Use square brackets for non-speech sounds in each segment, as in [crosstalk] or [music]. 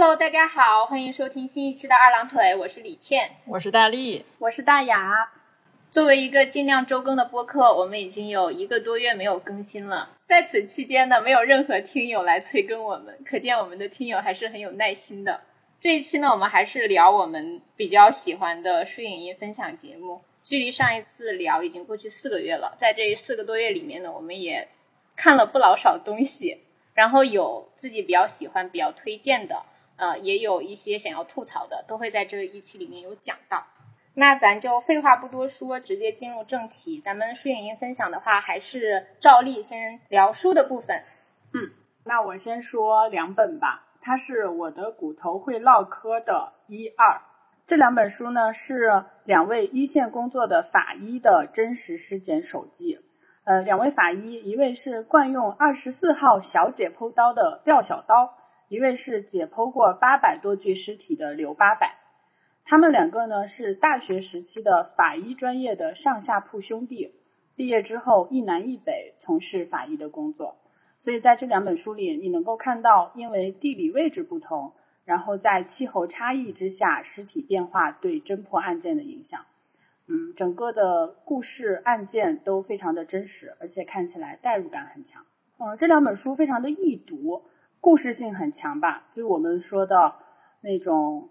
Hello，大家好，欢迎收听新一期的二郎腿，我是李倩，我是大力，我是大雅。作为一个尽量周更的播客，我们已经有一个多月没有更新了。在此期间呢，没有任何听友来催更我们，可见我们的听友还是很有耐心的。这一期呢，我们还是聊我们比较喜欢的书影音分享节目。距离上一次聊已经过去四个月了，在这四个多月里面呢，我们也看了不老少东西，然后有自己比较喜欢、比较推荐的，呃，也有一些想要吐槽的，都会在这一期里面有讲到。那咱就废话不多说，直接进入正题。咱们书影音分享的话，还是照例先聊书的部分。嗯，那我先说两本吧。它是我的骨头会唠嗑的一二。这两本书呢，是两位一线工作的法医的真实尸检手记。呃，两位法医，一位是惯用二十四号小解剖刀的廖小刀，一位是解剖过八百多具尸体的刘八百。他们两个呢是大学时期的法医专业的上下铺兄弟，毕业之后一南一北从事法医的工作，所以在这两本书里，你能够看到因为地理位置不同，然后在气候差异之下，尸体变化对侦破案件的影响。嗯，整个的故事案件都非常的真实，而且看起来代入感很强。嗯，这两本书非常的易读，故事性很强吧，就是我们说的那种，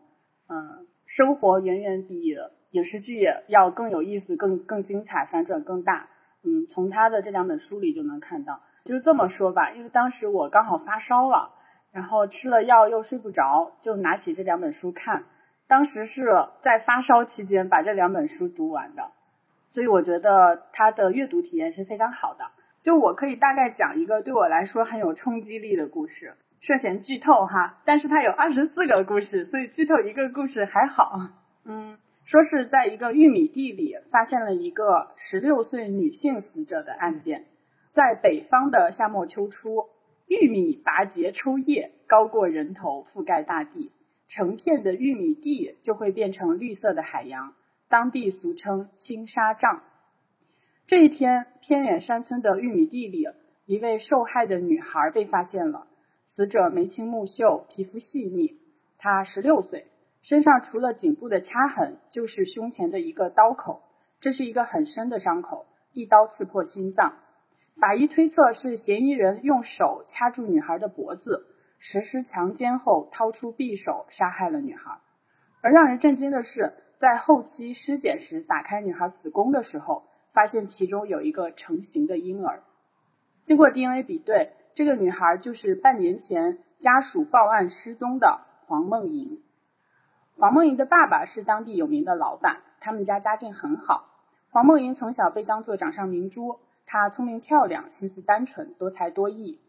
嗯。生活远远比影视剧要更有意思、更更精彩、反转更大。嗯，从他的这两本书里就能看到。就这么说吧，因为当时我刚好发烧了，然后吃了药又睡不着，就拿起这两本书看。当时是在发烧期间把这两本书读完的，所以我觉得他的阅读体验是非常好的。就我可以大概讲一个对我来说很有冲击力的故事。涉嫌剧透哈，但是它有二十四个故事，所以剧透一个故事还好。嗯，说是在一个玉米地里发现了一个十六岁女性死者的案件。在北方的夏末秋初，玉米拔节抽叶，高过人头，覆盖大地，成片的玉米地就会变成绿色的海洋，当地俗称青纱帐。这一天，偏远山村的玉米地里，一位受害的女孩被发现了。死者眉清目秀，皮肤细腻。她十六岁，身上除了颈部的掐痕，就是胸前的一个刀口。这是一个很深的伤口，一刀刺破心脏。法医推测是嫌疑人用手掐住女孩的脖子，实施强奸后掏出匕首杀害了女孩。而让人震惊的是，在后期尸检时打开女孩子宫的时候，发现其中有一个成型的婴儿。经过 DNA 比对。这个女孩就是半年前家属报案失踪的黄梦莹。黄梦莹的爸爸是当地有名的老板，他们家家境很好。黄梦莹从小被当作掌上明珠，她聪明漂亮，心思单纯，多才多艺。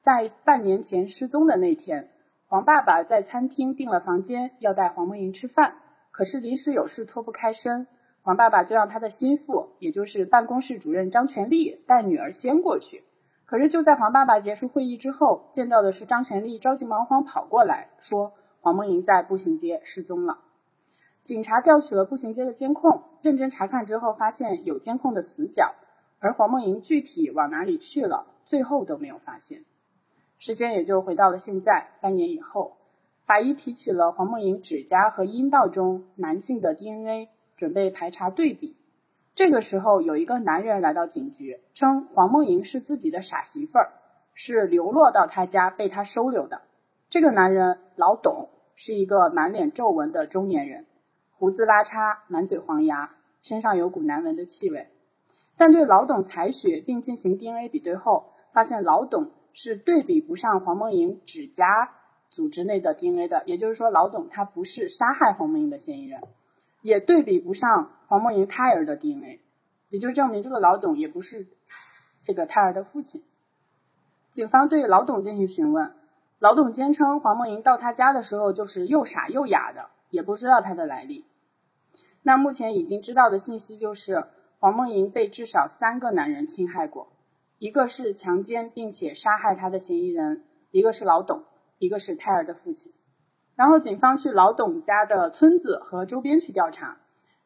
在半年前失踪的那天，黄爸爸在餐厅订了房间，要带黄梦莹吃饭，可是临时有事脱不开身，黄爸爸就让他的心腹，也就是办公室主任张全利带女儿先过去。可是就在黄爸爸结束会议之后，见到的是张全利着急忙慌跑过来，说黄梦莹在步行街失踪了。警察调取了步行街的监控，认真查看之后，发现有监控的死角，而黄梦莹具体往哪里去了，最后都没有发现。时间也就回到了现在，半年以后，法医提取了黄梦莹指甲和阴道中男性的 DNA，准备排查对比。这个时候，有一个男人来到警局，称黄梦莹是自己的傻媳妇儿，是流落到他家被他收留的。这个男人老董是一个满脸皱纹的中年人，胡子拉碴，满嘴黄牙，身上有股难闻的气味。但对老董采血并进行 DNA 比对后，发现老董是对比不上黄梦莹指甲组织内的 DNA 的，也就是说，老董他不是杀害黄梦莹的嫌疑人。也对比不上黄梦莹胎儿的 DNA，也就证明这个老董也不是这个胎儿的父亲。警方对老董进行询问，老董坚称黄梦莹到他家的时候就是又傻又哑的，也不知道他的来历。那目前已经知道的信息就是，黄梦莹被至少三个男人侵害过，一个是强奸并且杀害她的嫌疑人，一个是老董，一个是胎儿的父亲。然后警方去老董家的村子和周边去调查，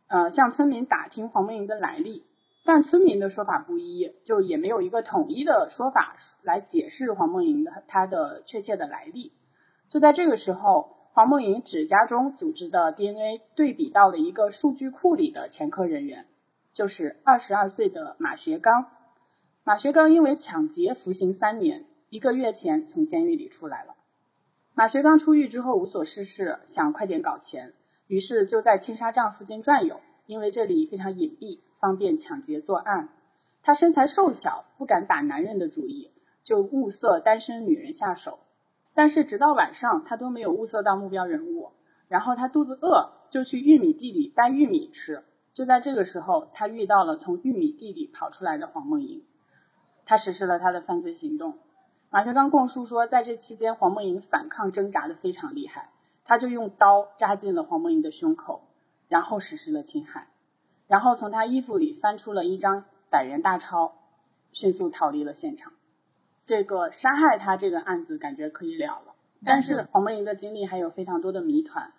呃，向村民打听黄梦莹的来历，但村民的说法不一，就也没有一个统一的说法来解释黄梦莹的她的确切的来历。就在这个时候，黄梦莹指甲中组织的 DNA 对比到了一个数据库里的前科人员，就是二十二岁的马学刚。马学刚因为抢劫服刑三年，一个月前从监狱里出来了。马学刚出狱之后无所事事，想快点搞钱，于是就在青纱帐附近转悠，因为这里非常隐蔽，方便抢劫作案。他身材瘦小，不敢打男人的主意，就物色单身女人下手。但是直到晚上，他都没有物色到目标人物。然后他肚子饿，就去玉米地里掰玉米吃。就在这个时候，他遇到了从玉米地里跑出来的黄梦莹。他实施了他的犯罪行动。马学刚供述说，在这期间，黄梦莹反抗挣扎的非常厉害，他就用刀扎进了黄梦莹的胸口，然后实施了侵害，然后从他衣服里翻出了一张百元大钞，迅速逃离了现场。这个杀害他这个案子感觉可以了了，但是黄梦莹的经历还有非常多的谜团。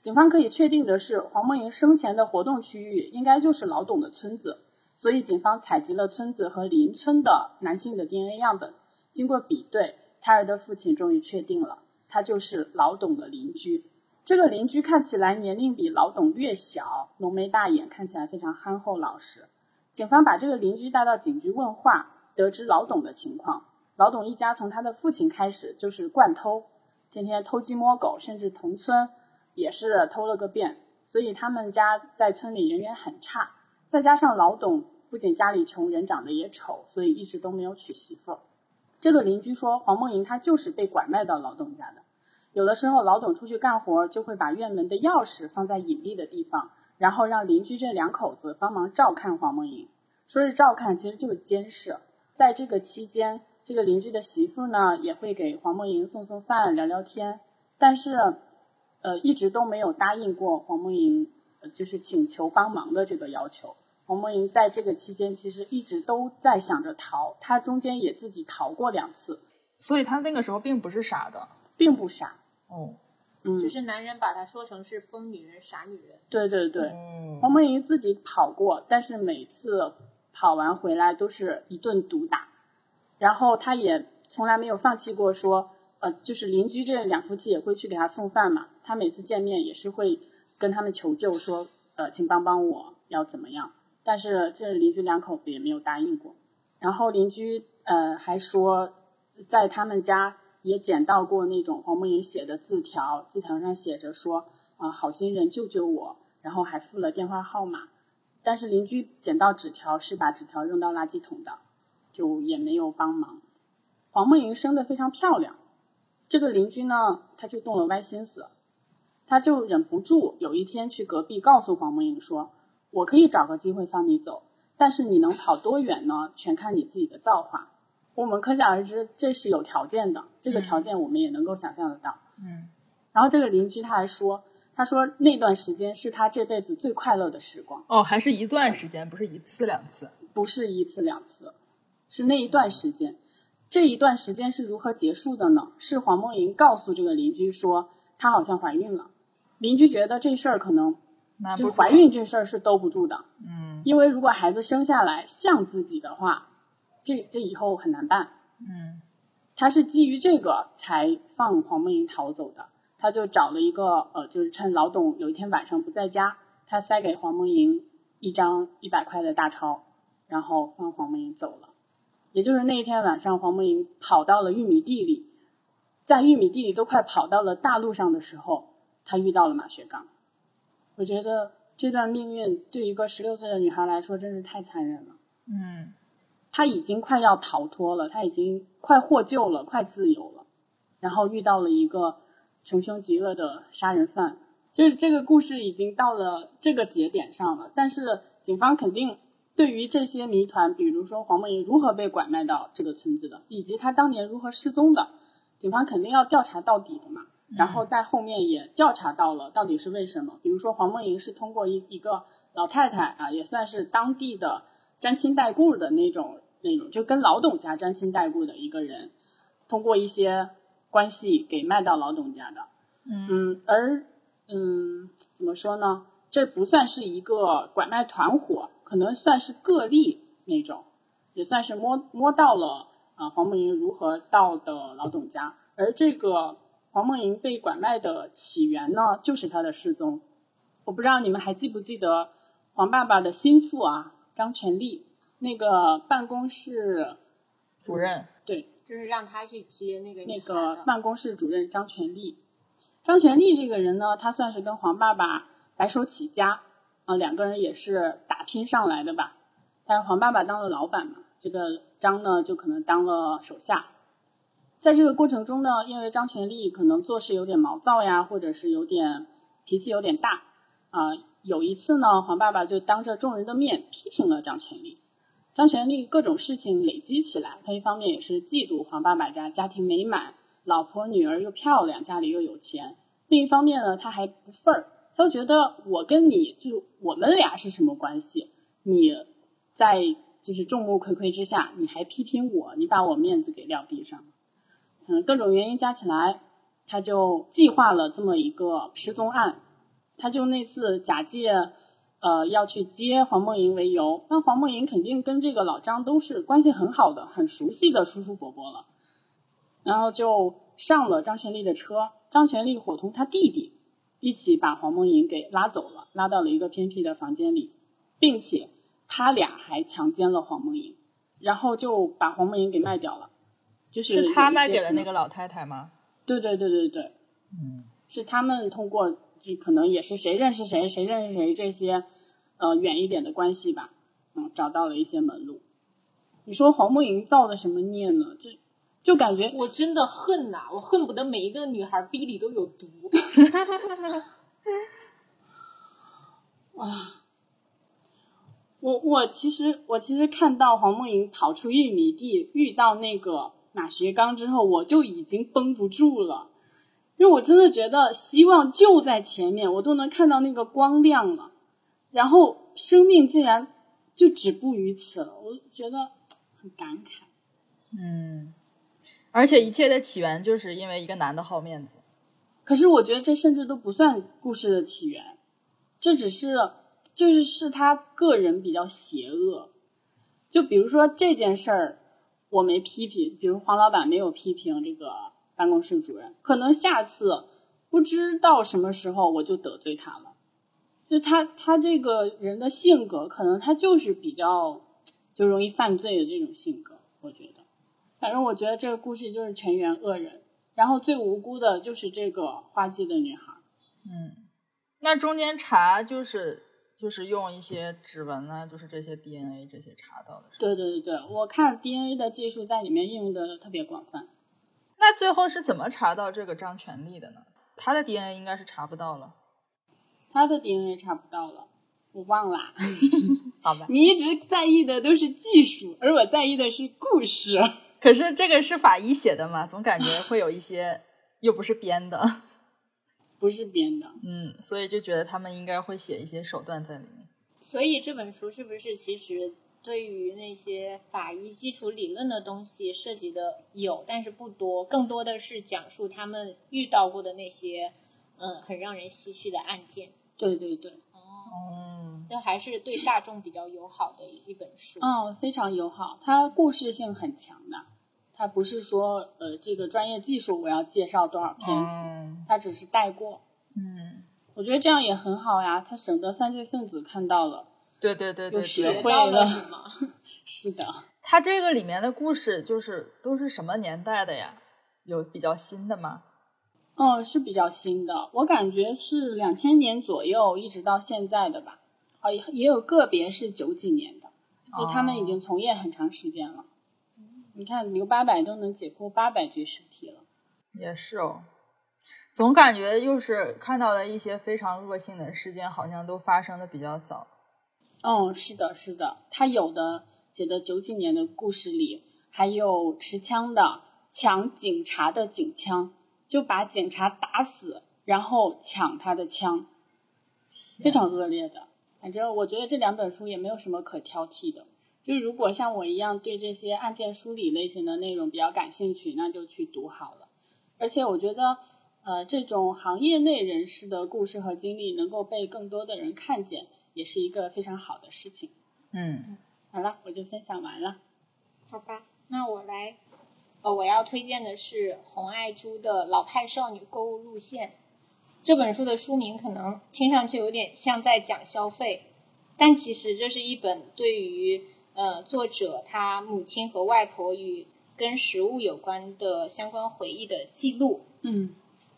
警方可以确定的是，黄梦莹生前的活动区域应该就是老董的村子。所以，警方采集了村子和邻村的男性的 DNA 样本，经过比对，胎儿的父亲终于确定了，他就是老董的邻居。这个邻居看起来年龄比老董略小，浓眉大眼，看起来非常憨厚老实。警方把这个邻居带到警局问话，得知老董的情况。老董一家从他的父亲开始就是惯偷，天天偷鸡摸狗，甚至同村也是偷了个遍，所以他们家在村里人缘很差。再加上老董不仅家里穷，人长得也丑，所以一直都没有娶媳妇。这个邻居说，黄梦莹她就是被拐卖到老董家的。有的时候老董出去干活，就会把院门的钥匙放在隐蔽的地方，然后让邻居这两口子帮忙照看黄梦莹。说是照看，其实就是监视。在这个期间，这个邻居的媳妇呢，也会给黄梦莹送送饭、聊聊天，但是，呃，一直都没有答应过黄梦莹。就是请求帮忙的这个要求，黄梦莹在这个期间其实一直都在想着逃，她中间也自己逃过两次，所以她那个时候并不是傻的，并不傻。哦，嗯，就是男人把她说成是疯女人、傻女人。对对对，黄梦莹自己跑过，但是每次跑完回来都是一顿毒打，然后她也从来没有放弃过，说呃，就是邻居这两夫妻也会去给她送饭嘛，她每次见面也是会。跟他们求救说，呃，请帮帮我，要怎么样？但是这邻居两口子也没有答应过。然后邻居呃还说，在他们家也捡到过那种黄梦莹写的字条，字条上写着说，啊，好心人救救我，然后还附了电话号码。但是邻居捡到纸条是把纸条扔到垃圾桶的，就也没有帮忙。黄梦莹生的非常漂亮，这个邻居呢，他就动了歪心思。他就忍不住有一天去隔壁告诉黄梦莹说：“我可以找个机会放你走，但是你能跑多远呢？全看你自己的造化。”我们可想而知，这是有条件的。这个条件我们也能够想象得到。嗯。然后这个邻居他还说：“他说那段时间是他这辈子最快乐的时光。”哦，还是一段时间，不是一次两次，不是一次两次，是那一段时间。这一段时间是如何结束的呢？是黄梦莹告诉这个邻居说，她好像怀孕了。邻居觉得这事儿可能，就怀孕这事儿是兜不住的，嗯，因为如果孩子生下来像自己的话，这这以后很难办，嗯，他是基于这个才放黄梦莹逃走的，他就找了一个呃，就是趁老董有一天晚上不在家，他塞给黄梦莹一张一百块的大钞，然后放黄梦莹走了，也就是那一天晚上，黄梦莹跑到了玉米地里，在玉米地里都快跑到了大路上的时候。他遇到了马学刚，我觉得这段命运对一个十六岁的女孩来说真是太残忍了。嗯，她已经快要逃脱了，她已经快获救了，快自由了，然后遇到了一个穷凶极恶的杀人犯。就是这个故事已经到了这个节点上了，但是警方肯定对于这些谜团，比如说黄梦莹如何被拐卖到这个村子的，以及她当年如何失踪的，警方肯定要调查到底的嘛。然后在后面也调查到了到底是为什么，比如说黄梦莹是通过一一个老太太啊，也算是当地的沾亲带故的那种那种，就跟老董家沾亲带故的一个人，通过一些关系给卖到老董家的。嗯，而嗯怎么说呢？这不算是一个拐卖团伙，可能算是个例那种，也算是摸摸到了啊黄梦莹如何到的老董家，而这个。黄梦莹被拐卖的起源呢，就是她的失踪。我不知道你们还记不记得黄爸爸的心腹啊，张全利那个办公室主任，对，就是让他去接那个那个办公室主任张全利。张全利这个人呢，他算是跟黄爸爸白手起家啊、两个人也是打拼上来的吧。但是黄爸爸当了老板嘛，这个张呢就可能当了手下。在这个过程中呢，因为张全利可能做事有点毛躁呀，或者是有点脾气有点大啊、有一次呢，黄爸爸就当着众人的面批评了张全利。张全利各种事情累积起来，他一方面也是嫉妒黄爸爸家家庭美满，老婆女儿又漂亮，家里又有钱；另一方面呢，他还不忿儿，他就觉得我跟你就我们俩是什么关系？你在就是众目睽睽之下，你还批评我，你把我面子给撂地上。嗯，各种原因加起来，他就计划了这么一个失踪案。他就那次假借呃要去接黄梦莹为由，那黄梦莹肯定跟这个老张都是关系很好的、很熟悉的叔叔伯伯了，然后就上了张全利的车，张全利伙同他弟弟一起把黄梦莹给拉走了，拉到了一个偏僻的房间里，并且他俩还强奸了黄梦莹，然后就把黄梦莹给卖掉了，就是是他卖给了那个老太太吗？对对对对对，嗯，是他们通过就可能也是谁认识谁，谁认识谁这些呃远一点的关系吧，嗯，找到了一些门路。你说黄梦莹造的什么孽呢？就就感觉我真的恨呐、我恨不得每一个女孩逼里都有毒。[laughs] 我我其实我其实看到黄梦莹跑出玉米地遇到那个马学刚之后，我就已经绷不住了，因为我真的觉得希望就在前面，我都能看到那个光亮了，然后生命竟然就止步于此了，我觉得很感慨。嗯，而且一切的起源就是因为一个男的好面子。可是我觉得这甚至都不算故事的起源，这只是就是是他个人比较邪恶。就比如说这件事儿，我没批评，比如黄老板没有批评这个办公室主任，可能下次不知道什么时候我就得罪他了。就他他这个人的性格，可能他就是比较就容易犯罪的这种性格，我觉得。反正我觉得这个故事就是全员恶人。然后最无辜的就是这个花季的女孩。嗯，那中间查就是就是用一些指纹啊，就是这些 DNA 这些查到的是。对对对对，我看 DNA 的技术在里面应用的特别广泛。那最后是怎么查到这个张全利的呢？他的 DNA 应该是查不到了。他的 DNA 查不到了，我忘啦。[laughs] [laughs] 好吧，你一直在意的都是技术，而我在意的是故事。可是这个是法医写的嘛，总感觉会有一些又不是编的，不是编的。嗯，所以就觉得他们应该会写一些手段在里面。所以这本书是不是其实对于那些法医基础理论的东西涉及的有，但是不多，更多的是讲述他们遇到过的那些嗯很让人唏嘘的案件。对对对，哦，嗯，这还是对大众比较友好的一本书。嗯，非常友好，它故事性很强的。它不是说呃这个专业技术我要介绍多少篇幅，嗯它只是带过。嗯，我觉得这样也很好呀，它省得犯罪分子看到了。对对对对有学会。到了了是吗？[laughs] 是的，它这个里面的故事就是都是什么年代的呀？有比较新的吗？嗯，是比较新的，我感觉是两千年左右一直到现在的吧。啊，也也有个别是九几年的，就他们已经从业很长时间了。你看刘八百都能解剖八百具尸体了。也是哦，总感觉就是看到的一些非常恶性的事件，好像都发生的比较早。嗯，是的，是的，他有的写的九几年的故事里，还有持枪的抢警察的警枪，就把警察打死，然后抢他的枪，非常恶劣的。反正我觉得这两本书也没有什么可挑剔的。就是如果像我一样对这些案件梳理类型的内容比较感兴趣，那就去读好了。而且我觉得，呃，这种行业内人士的故事和经历能够被更多的人看见，也是一个非常好的事情。嗯，好了，我就分享完了。好吧，那我来呃，我要推荐的是洪爱珠的《老派少女购物路线》。这本书的书名可能听上去有点像在讲消费，但其实这是一本对于呃作者他母亲和外婆与跟食物有关的相关回忆的记录。嗯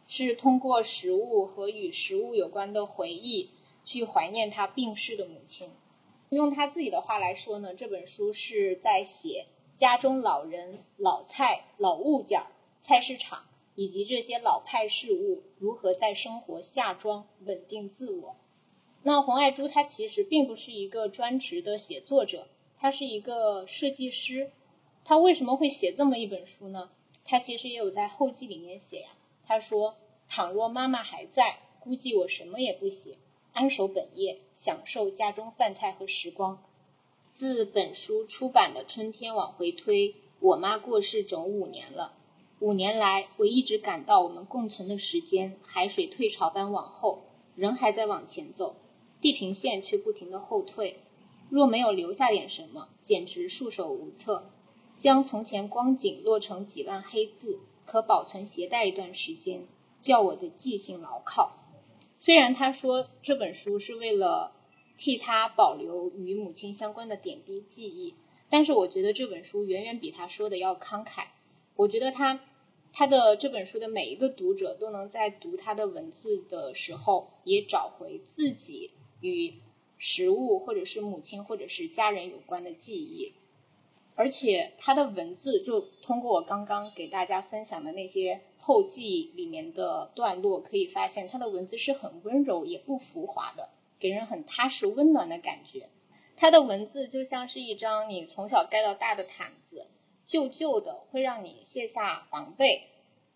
是通过食物和与食物有关的回忆去怀念他病逝的母亲。用他自己的话来说呢，这本书是在写家中老人、老菜、老物件儿、菜市场以及这些老派事物如何在生活下装、稳定自我。那洪爱珠她其实并不是一个专职的写作者，她是一个设计师。她为什么会写这么一本书呢？她其实也有在后记里面写呀。他说：“倘若妈妈还在，估计我什么也不写，安守本业，享受家中饭菜和时光。”自本书出版的春天往回推，我妈过世整五年了。五年来，我一直感到我们共存的时间海水退潮般往后，人还在往前走，地平线却不停地后退。若没有留下点什么，简直束手无策。将从前光景落成几万黑字，可保存携带一段时间，叫我的记性牢靠。虽然他说这本书是为了替他保留与母亲相关的点滴记忆，但是我觉得这本书远远比他说的要慷慨。我觉得他他的这本书的每一个读者都能在读他的文字的时候，也找回自己与食物或者是母亲或者是家人有关的记忆。而且他的文字就通过我刚刚给大家分享的那些后记里面的段落，可以发现他的文字是很温柔也不浮华的，给人很踏实温暖的感觉。他的文字就像是一张你从小盖到大的毯子，旧旧的，会让你卸下防备，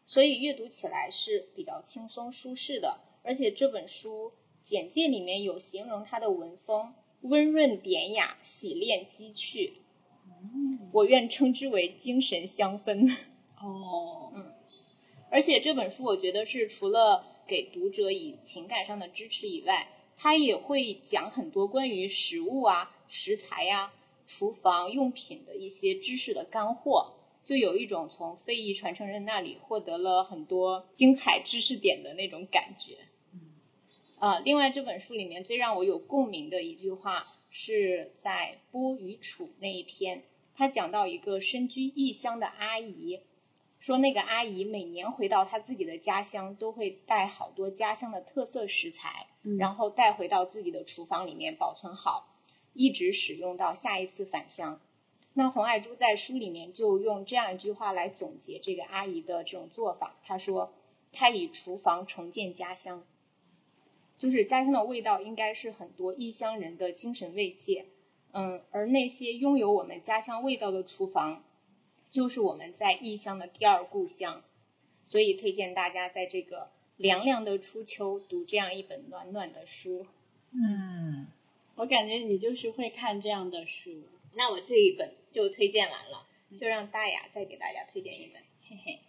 所以阅读起来是比较轻松舒适的。而且这本书简介里面有形容他的文风温润典雅、洗练机趣。我愿称之为精神香氛。[laughs] 哦，嗯而且这本书我觉得是除了给读者以情感上的支持以外，它也会讲很多关于食物啊、食材呀、厨房用品的一些知识的干货，就有一种从非遗传承人那里获得了很多精彩知识点的那种感觉。呃，另外这本书里面最让我有共鸣的一句话是在播与楚那一篇。他讲到一个身居异乡的阿姨，说那个阿姨每年回到她自己的家乡，都会带好多家乡的特色食材，嗯然后带回到自己的厨房里面保存好，一直使用到下一次返乡。那洪爱珠在书里面就用这样一句话来总结这个阿姨的这种做法，她说：“她以厨房重建家乡，就是家乡的味道应该是很多异乡人的精神慰藉。”嗯，而那些拥有我们家乡味道的厨房，就是我们在异乡的第二故乡。所以推荐大家在这个凉凉的初秋读这样一本暖暖的书。嗯，我感觉你就是会看这样的书。那我这一本就推荐完了，就让大雅再给大家推荐一本，嘿嘿。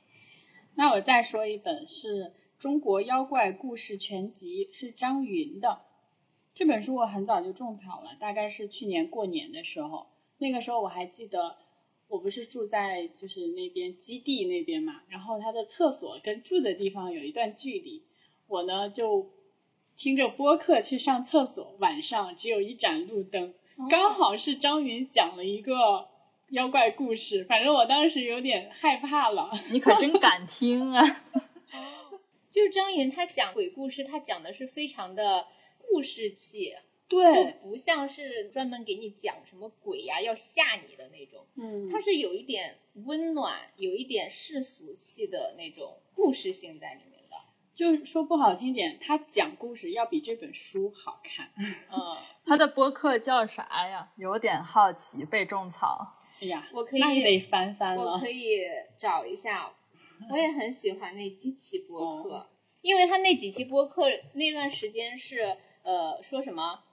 那我再说一本是《中国妖怪故事全集》，是张云的。这本书我很早就种草了，大概是去年过年的时候。那个时候我还记得，我不是住在就是那边基地那边嘛，然后他的厕所跟住的地方有一段距离，我呢就听着播客去上厕所，晚上只有一盏路灯，刚好是张云讲了一个妖怪故事，反正我当时有点害怕了。你可真敢听啊！[laughs] 就是张云他讲鬼故事，他讲的是非常的故事气，对，就不像是专门给你讲什么鬼呀、要吓你的那种，嗯他是有一点温暖，有一点世俗气的那种故事性在里面的。就是说不好听点，他讲故事要比这本书好看。[laughs] 嗯，他的播客叫啥呀？有点好奇，被种草。哎呀，我可以那你得翻翻了我可。以找一下，我也很喜欢那几期播客，哦因为他那几期播客那段时间是呃说什么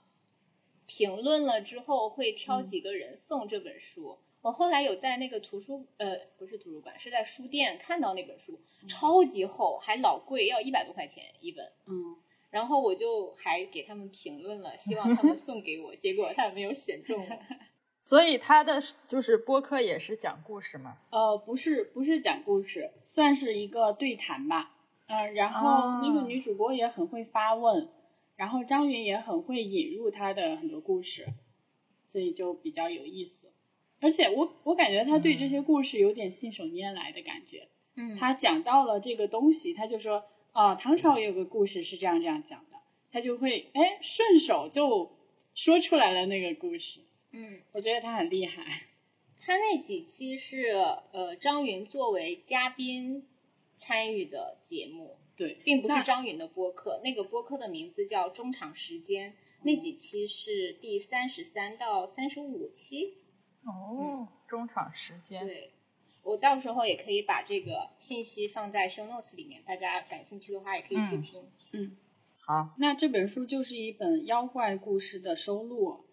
评论了之后会挑几个人送这本书。我后来有在那个图书呃不是图书馆，是在书店看到那本书，超级厚，还老贵，要一百多块钱一本。嗯，然后我就还给他们评论了，希望他们送给我，结果他们没有选中我。[laughs] 所以他的就是播客也是讲故事吗？呃，不是，不是讲故事，算是一个对谈吧。嗯，然后那个女主播也很会发问，然后张云也很会引入他的很多故事，所以就比较有意思。而且我我感觉他对这些故事有点信手拈来的感觉。嗯，他讲到了这个东西，他就说啊，唐朝有个故事是这样这样讲的，他就会哎顺手就说出来了那个故事。嗯，我觉得他很厉害。他那几期是呃张云作为嘉宾参与的节目，对，并不是张云的播客。那个播客的名字叫中场时间，那几期是第三十三到三十五期。哦，中场时间。对，我到时候也可以把这个信息放在 show notes 里面，大家感兴趣的话也可以去嗯听。嗯，好，那这本书就是一本妖怪故事的收录。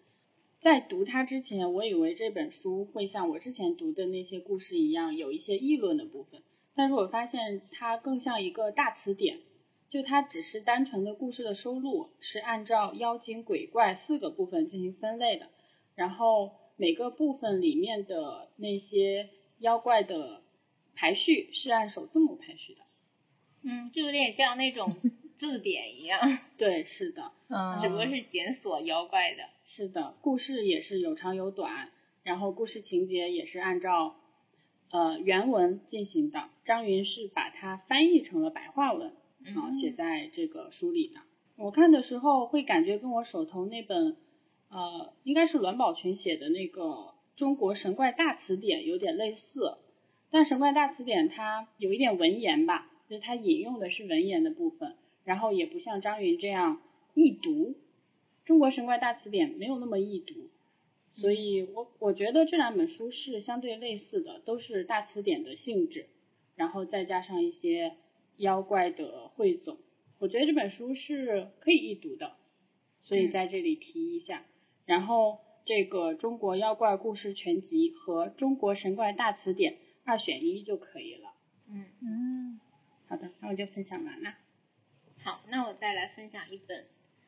在读它之前，我以为这本书会像我之前读的那些故事一样，有一些议论的部分。但是我发现它更像一个大词典，就它只是单纯的故事的收录，是按照妖精、鬼怪四个部分进行分类的。然后每个部分里面的那些妖怪的排序是按首字母排序的。嗯，就有点像那种字典一样，[laughs] 对，是的。嗯，只不过是检索妖怪的。是的，故事也是有长有短，然后故事情节也是按照呃原文进行的。张云是把它翻译成了白话文，啊、写在这个书里的。我看的时候会感觉跟我手头那本呃应该是栾宝群写的那个《中国神怪大词典》有点类似，但《神怪大词典》它有一点文言吧，就是它引用的是文言的部分，然后也不像张云这样易读。中国神怪大词典没有那么易读，所以我我觉得这两本书是相对类似的，都是大词典的性质，然后再加上一些妖怪的汇总，我觉得这本书是可以易读的，所以在这里提一下。然后这个《中国妖怪故事全集》和《中国神怪大词典》二选一就可以了。嗯，嗯，好的，那我就分享完了。好，那我再来分享一本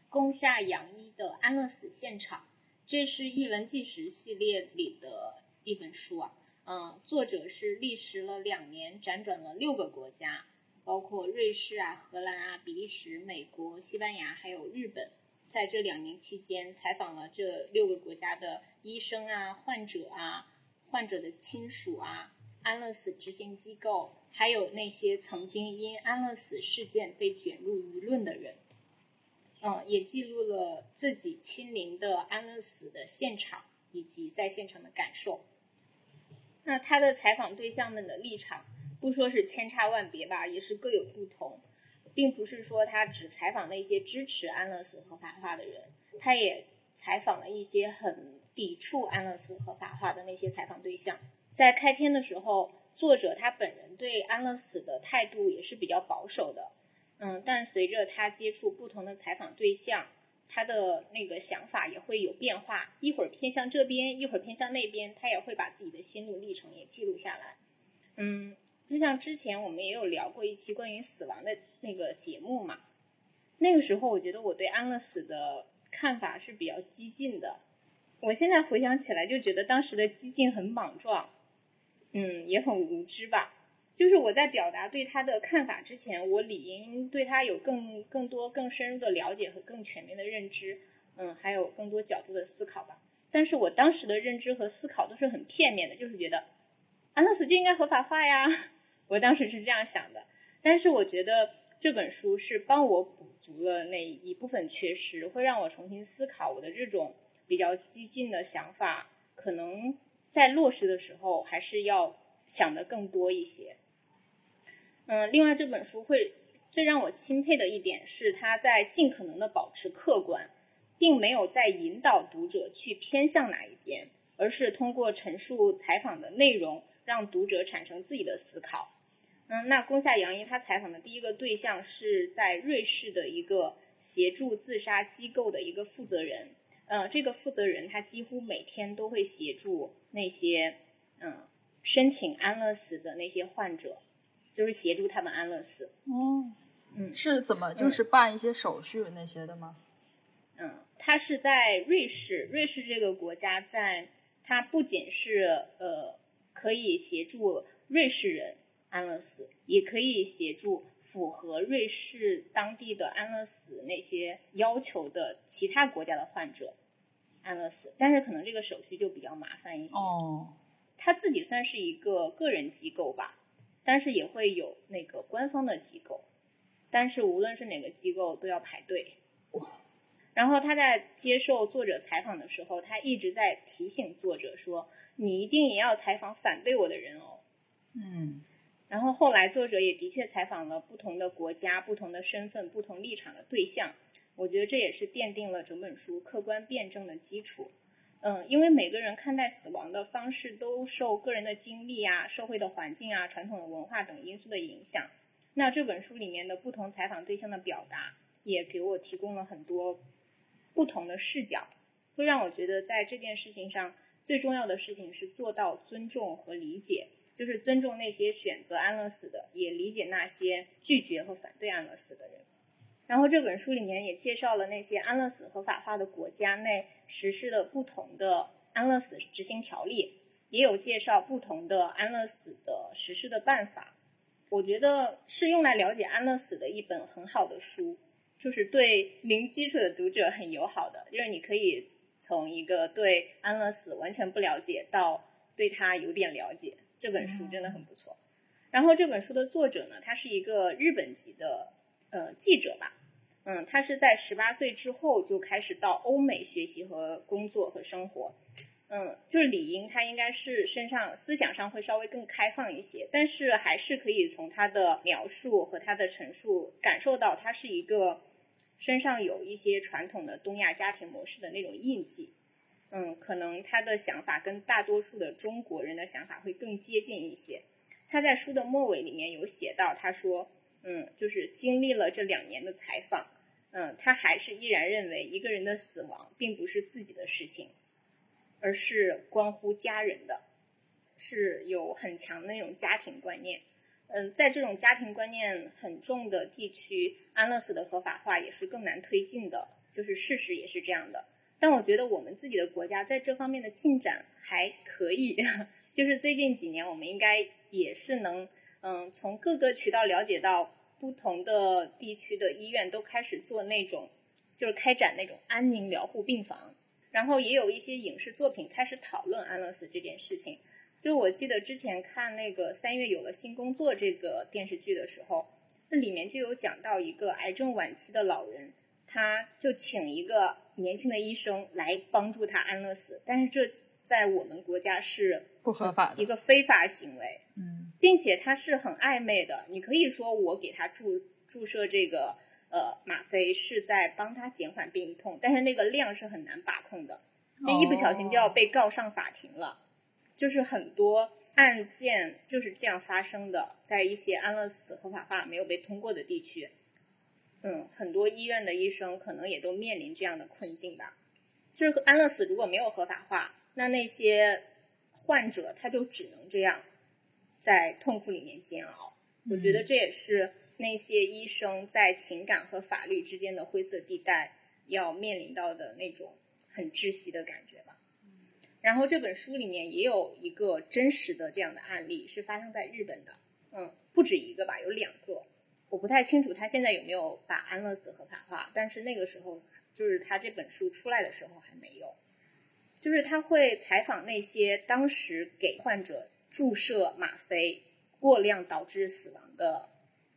宫下洋一的《安乐死现场》，这是译文纪实系列里的一本书啊。嗯，作者是历时了两年，辗转了六个国家，包括瑞士啊、荷兰啊、比利时、美国、西班牙还有日本。在这两年期间，采访了这六个国家的医生啊、患者啊、患者的亲属啊、安乐死执行机构，还有那些曾经因安乐死事件被卷入舆论的人。嗯，也记录了自己亲临的安乐死的现场以及在现场的感受。那他的采访对象们的立场，不说是千差万别吧，也是各有不同，并不是说他只采访那些支持安乐死合法化的人，他也采访了一些很抵触安乐死合法化的那些采访对象。在开篇的时候，作者他本人对安乐死的态度也是比较保守的，嗯，但随着他接触不同的采访对象，他的那个想法也会有变化，一会儿偏向这边，一会儿偏向那边，他也会把自己的心路历程也记录下来。嗯，就像之前我们也有聊过一期关于死亡的那个节目嘛，那个时候我觉得我对安乐死的看法是比较激进的，我现在回想起来就觉得当时的激进很莽撞，嗯，也很无知吧。就是我在表达对他的看法之前，我理应对他有更更多、更深入的了解和更全面的认知，嗯，还有更多角度的思考吧。但是我当时的认知和思考都是很片面的，就是觉得安乐死就应该合法化呀。[laughs] 我当时是这样想的，但是我觉得这本书是帮我补足了那一部分缺失，会让我重新思考我的这种比较激进的想法，可能在落实的时候还是要想的更多一些。嗯，另外这本书会最让我钦佩的一点是，它在尽可能的保持客观，并没有在引导读者去偏向哪一边，而是通过陈述采访的内容，让读者产生自己的思考。嗯，那宫下洋一他采访的第一个对象是在瑞士的一个协助自杀机构的一个负责人。嗯，这个负责人他几乎每天都会协助那些嗯申请安乐死的那些患者。就是协助他们安乐死。哦，嗯是怎么就是办一些手续那些的吗？嗯，他是在瑞士，瑞士这个国家在它不仅是呃可以协助瑞士人安乐死，也可以协助符合瑞士当地的安乐死那些要求的其他国家的患者安乐死，但是可能这个手续就比较麻烦一些。哦，他自己算是一个个人机构吧，但是也会有那个官方的机构，但是无论是哪个机构都要排队。哇 [laughs] 然后他在接受作者采访的时候，他一直在提醒作者说：“你一定也要采访反对我的人哦。嗯”然后后来作者也的确采访了不同的国家、不同的身份、不同立场的对象，我觉得这也是奠定了整本书客观辩证的基础。嗯，因为每个人看待死亡的方式都受个人的经历啊、社会的环境啊、传统的文化等因素的影响。那这本书里面的不同采访对象的表达，也给我提供了很多不同的视角，会让我觉得在这件事情上最重要的事情是做到尊重和理解，就是尊重那些选择安乐死的，也理解那些拒绝和反对安乐死的人。然后这本书里面也介绍了那些安乐死合法化的国家内实施的不同的安乐死执行条例，也有介绍不同的安乐死的实施的办法。我觉得是用来了解安乐死的一本很好的书，就是对零基础的读者很友好的，就是你可以从一个对安乐死完全不了解到对他有点了解，这本书真的很不错。然后这本书的作者呢，他是一个日本籍的呃记者吧，嗯，他是在十八岁之后就开始到欧美学习和工作和生活，嗯，就是理应他应该是身上思想上会稍微更开放一些，但是还是可以从他的描述和他的陈述感受到他是一个身上有一些传统的东亚家庭模式的那种印记，嗯，可能他的想法跟大多数的中国人的想法会更接近一些。他在书的末尾里面有写到，他说，嗯，就是经历了这两年的采访。嗯，他还是依然认为一个人的死亡并不是自己的事情，而是关乎家人的，是有很强的那种家庭观念。嗯，在这种家庭观念很重的地区，安乐死的合法化也是更难推进的，就是事实也是这样的。但我觉得我们自己的国家在这方面的进展还可以，[laughs] 就是最近几年我们应该也是能，嗯，从各个渠道了解到。不同的地区的医院都开始做那种，就是开展那种安宁疗护病房，然后也有一些影视作品开始讨论安乐死这件事情。就我记得之前看那个《三月有了新工作》这个电视剧的时候，那里面就有讲到一个癌症晚期的老人，他就请一个年轻的医生来帮助他安乐死，但是这在我们国家是不合法的一个非法行为。嗯。并且它是很暧昧的，你可以说我给他注注射这个呃吗啡是在帮他减缓病痛，但是那个量是很难把控的，这一不小心就要被告上法庭了。就是很多案件就是这样发生的，在一些安乐死合法化没有被通过的地区，嗯，很多医院的医生可能也都面临这样的困境吧。就是安乐死如果没有合法化，那那些患者他就只能这样。在痛苦里面煎熬，我觉得这也是那些医生在情感和法律之间的灰色地带要面临到的那种很窒息的感觉吧。然后这本书里面也有一个真实的这样的案例，是发生在日本的，嗯，不止一个吧，有两个，我不太清楚他现在有没有把安乐死合法化，但是那个时候就是他这本书出来的时候还没有，就是他会采访那些当时给患者。注射吗啡过量导致死亡的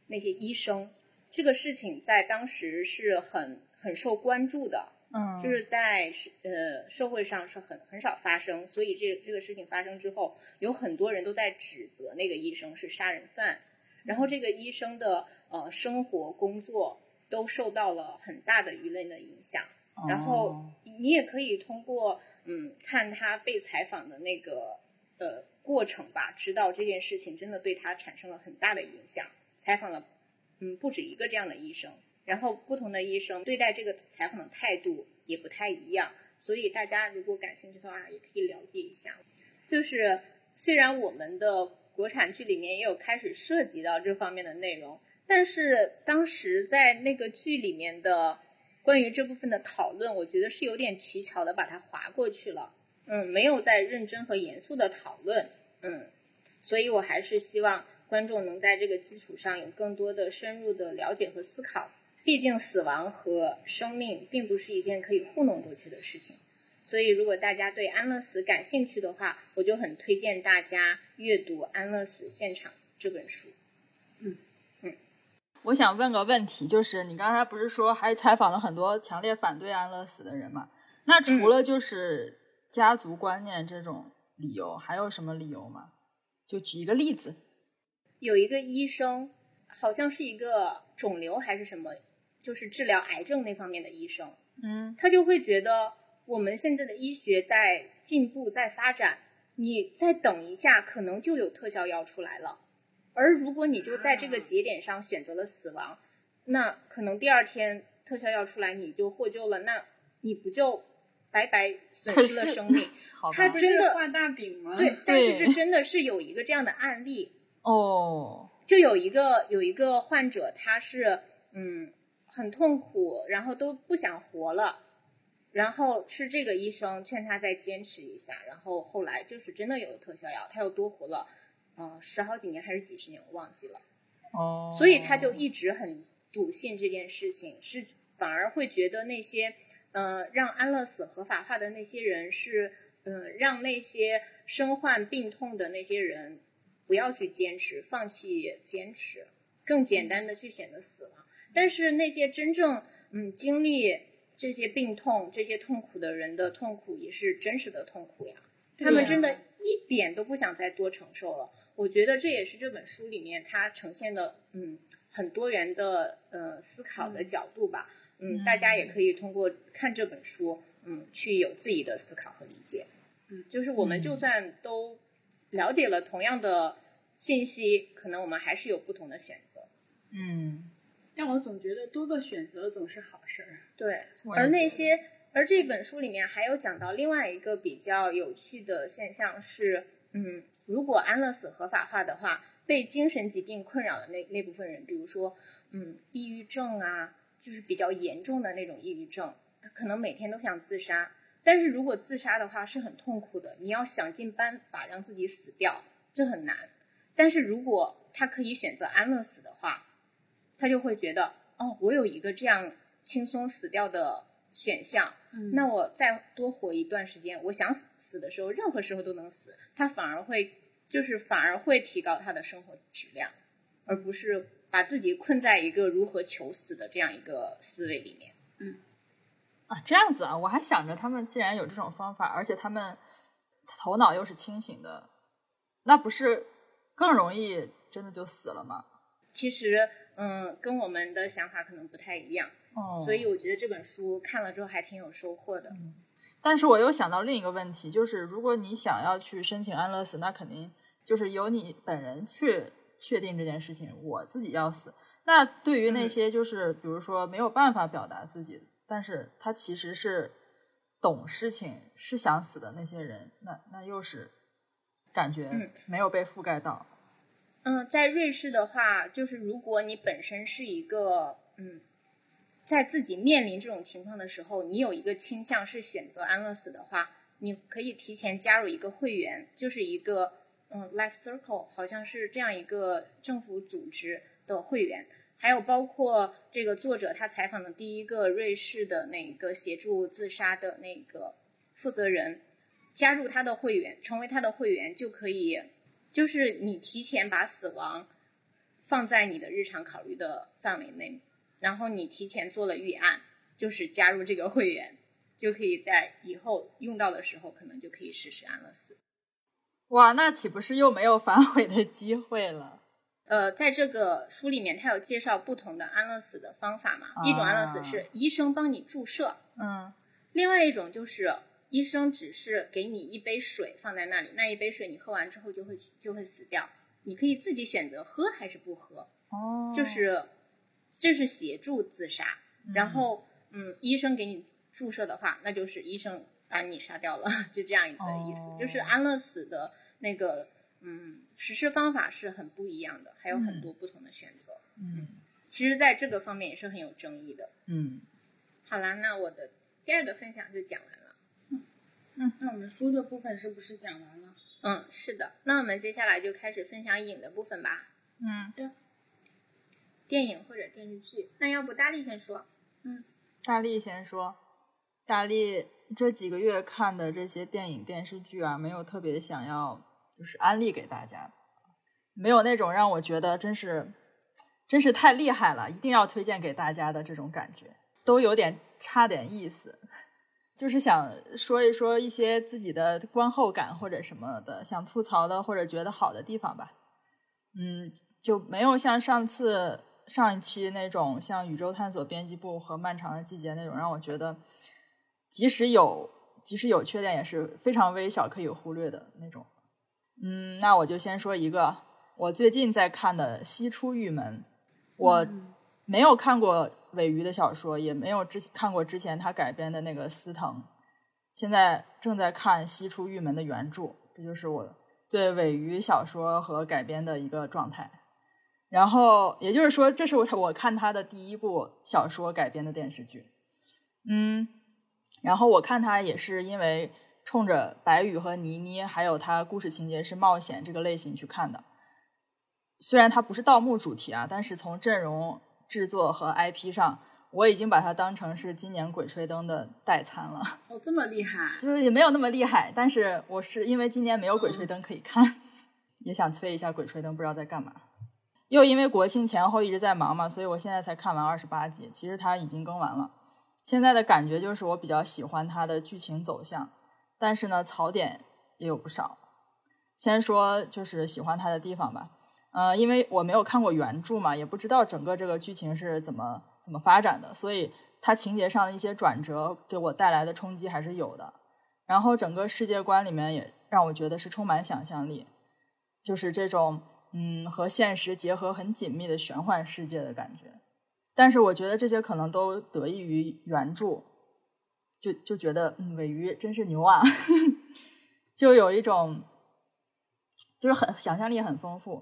那些医生，这个事情在当时是很很受关注的，嗯，就是在呃社会上是很很少发生，所以这这个事情发生之后，有很多人都在指责那个医生是杀人犯，然后这个医生的呃生活工作都受到了很大的舆论的影响，然后你也可以通过嗯看他被采访的那个的。过程吧，知道这件事情真的对他产生了很大的影响。采访了，嗯，不止一个这样的医生，然后不同的医生对待这个采访的态度也不太一样。所以大家如果感兴趣的话，也可以了解一下。就是虽然我们的国产剧里面也有开始涉及到这方面的内容，但是当时在那个剧里面的关于这部分的讨论，我觉得是有点取巧的把它划过去了。嗯，没有在认真和严肃的讨论，嗯，所以我还是希望观众能在这个基础上有更多的深入的了解和思考。毕竟死亡和生命并不是一件可以糊弄过去的事情，所以如果大家对安乐死感兴趣的话，我就很推荐大家阅读《安乐死现场》这本书。嗯嗯，我想问个问题，就是你刚才不是说还采访了很多强烈反对安乐死的人吗？那除了就是家族观念这种理由，还有什么理由吗？就举一个例子。有一个医生，好像是一个肿瘤还是什么。就是治疗癌症那方面的医生，嗯，他就会觉得我们现在的医学在进步，在发展，你再等一下，可能就有特效药出来了。而如果你就在这个节点上选择了死亡，那可能第二天特效药出来你就获救了，那你不就白白损失了生命？[laughs] 他真的画大饼吗？对，但是这真的是有一个这样的案例哦，就有一个有一个患者，他是嗯。很痛苦，然后都不想活了，然后是这个医生劝他再坚持一下，然后后来就是真的有了特效药，他又多活了，嗯，十好几年还是几十年，我忘记了。哦，所以他就一直很笃信这件事情，是反而会觉得那些，呃，让安乐死合法化的那些人是，嗯，让那些身患病痛的那些人不要去坚持，放弃坚持，更简单的去选择死亡。但是那些真正嗯经历这些病痛、这些痛苦的人的痛苦也是真实的痛苦呀，他们真的一点都不想再多承受了。我觉得这也是这本书里面它呈现的嗯很多元的呃思考的角度吧。嗯，大家也可以通过看这本书嗯去有自己的思考和理解。嗯，就是我们就算都了解了同样的信息，可能我们还是有不同的选择。嗯。但我总觉得多个选择总是好事儿。对，而那些，而这本书里面还有讲到另外一个比较有趣的现象是，嗯，如果安乐死合法化的话，被精神疾病困扰的那那部分人，比如说，嗯，抑郁症啊，就是比较严重的那种抑郁症，他可能每天都想自杀。但是如果自杀的话是很痛苦的，你要想尽办法让自己死掉，这很难。但是如果他可以选择安乐死的话，他就会觉得，哦，我有一个这样轻松死掉的选项，那我再多活一段时间，我想死死的时候，任何时候都能死。他反而会，就是反而会提高他的生活质量，而不是把自己困在一个如何求死的这样一个思维里面。嗯，啊，这样子啊，我还想着他们既然有这种方法，而且他们头脑又是清醒的，那不是更容易真的就死了吗？其实。嗯，跟我们的想法可能不太一样，哦，所以我觉得这本书看了之后还挺有收获的。嗯，但是我又想到另一个问题，就是如果你想要去申请安乐死，那肯定就是由你本人去确定这件事情，我自己要死。那对于那些就是比如说没有办法表达自己，但是他其实是懂事情、是想死的那些人，那那又是感觉没有被覆盖到。嗯，在瑞士的话，就是如果你本身是一个嗯，在自己面临这种情况的时候，你有一个倾向是选择安乐死的话，你可以提前加入一个会员，就是一个嗯，Life Circle，好像是这样一个政府组织的会员，还有包括这个作者他采访的第一个瑞士的那个协助自杀的那个负责人，加入他的会员，成为他的会员就可以。就是你提前把死亡放在你的日常考虑的范围内，然后你提前做了预案，就是加入这个会员，就可以在以后用到的时候，可能就可以实施安乐死。哇，那岂不是又没有反悔的机会了？呃，在这个书里面，他有介绍不同的安乐死的方法嘛？一种安乐死是医生帮你注射，嗯，另外一种就是。医生只是给你一杯水放在那里，那一杯水你喝完之后就会就会死掉。你可以自己选择喝还是不喝。哦，就是这是协助自杀。然后，嗯，医生给你注射的话，那就是医生把你杀掉了，[laughs] 就这样一个意思。就是安乐死的那个，嗯，实施方法是很不一样的，还有很多不同的选择。嗯，其实，在这个方面也是很有争议的。嗯，好啦，那我的第二个分享就讲完了。嗯，那我们书的部分是不是讲完了？嗯，是的。那我们接下来就开始分享影的部分吧。嗯，对电影或者电视剧。那要不大力先说？嗯大力先说。大力这几个月看的这些电影电视剧啊，没有特别想要就是安利给大家的，没有那种让我觉得真是真是太厉害了，一定要推荐给大家的这种感觉，都有点差点意思。就是想说一说一些自己的观后感或者什么的，想吐槽的或者觉得好的地方吧。嗯，就没有像上次上一期那种像宇宙探索编辑部和漫长的季节那种让我觉得，即使有即使有缺点也是非常微小可以忽略的那种。嗯，那我就先说一个我最近在看的《西出玉门》，我没有看过尾鱼的小说，也没有之看过之前他改编的那个司藤，现在正在看《西出玉门》的原著，这就是我对尾鱼小说和改编的一个状态。然后也就是说，这是我我看他的第一部小说改编的电视剧。嗯，然后我看他也是因为冲着白宇和倪妮，还有他故事情节是冒险这个类型去看的。虽然它不是盗墓主题啊，但是从阵容、制作和 IP 上，我已经把它当成是今年《鬼吹灯》的代餐了。哦，这么厉害！就是也没有那么厉害，但是我是因为今年没有《鬼吹灯》可以看，[laughs] 也想催一下《鬼吹灯》，不知道在干嘛。又因为国庆前后一直在忙嘛，所以我现在才看完二十八集。其实它已经更完了。现在的感觉就是我比较喜欢它的剧情走向，但是呢，槽点也有不少。先说就是喜欢它的地方吧。呃，因为我没有看过原著嘛，也不知道整个这个剧情是怎么怎么发展的，所以它情节上的一些转折给我带来的冲击还是有的。然后整个世界观里面也让我觉得是充满想象力，就是这种嗯和现实结合很紧密的玄幻世界的感觉。但是我觉得这些可能都得益于原著，就就觉得嗯尾鱼真是牛啊，[laughs] 就有一种就是很想象力很丰富。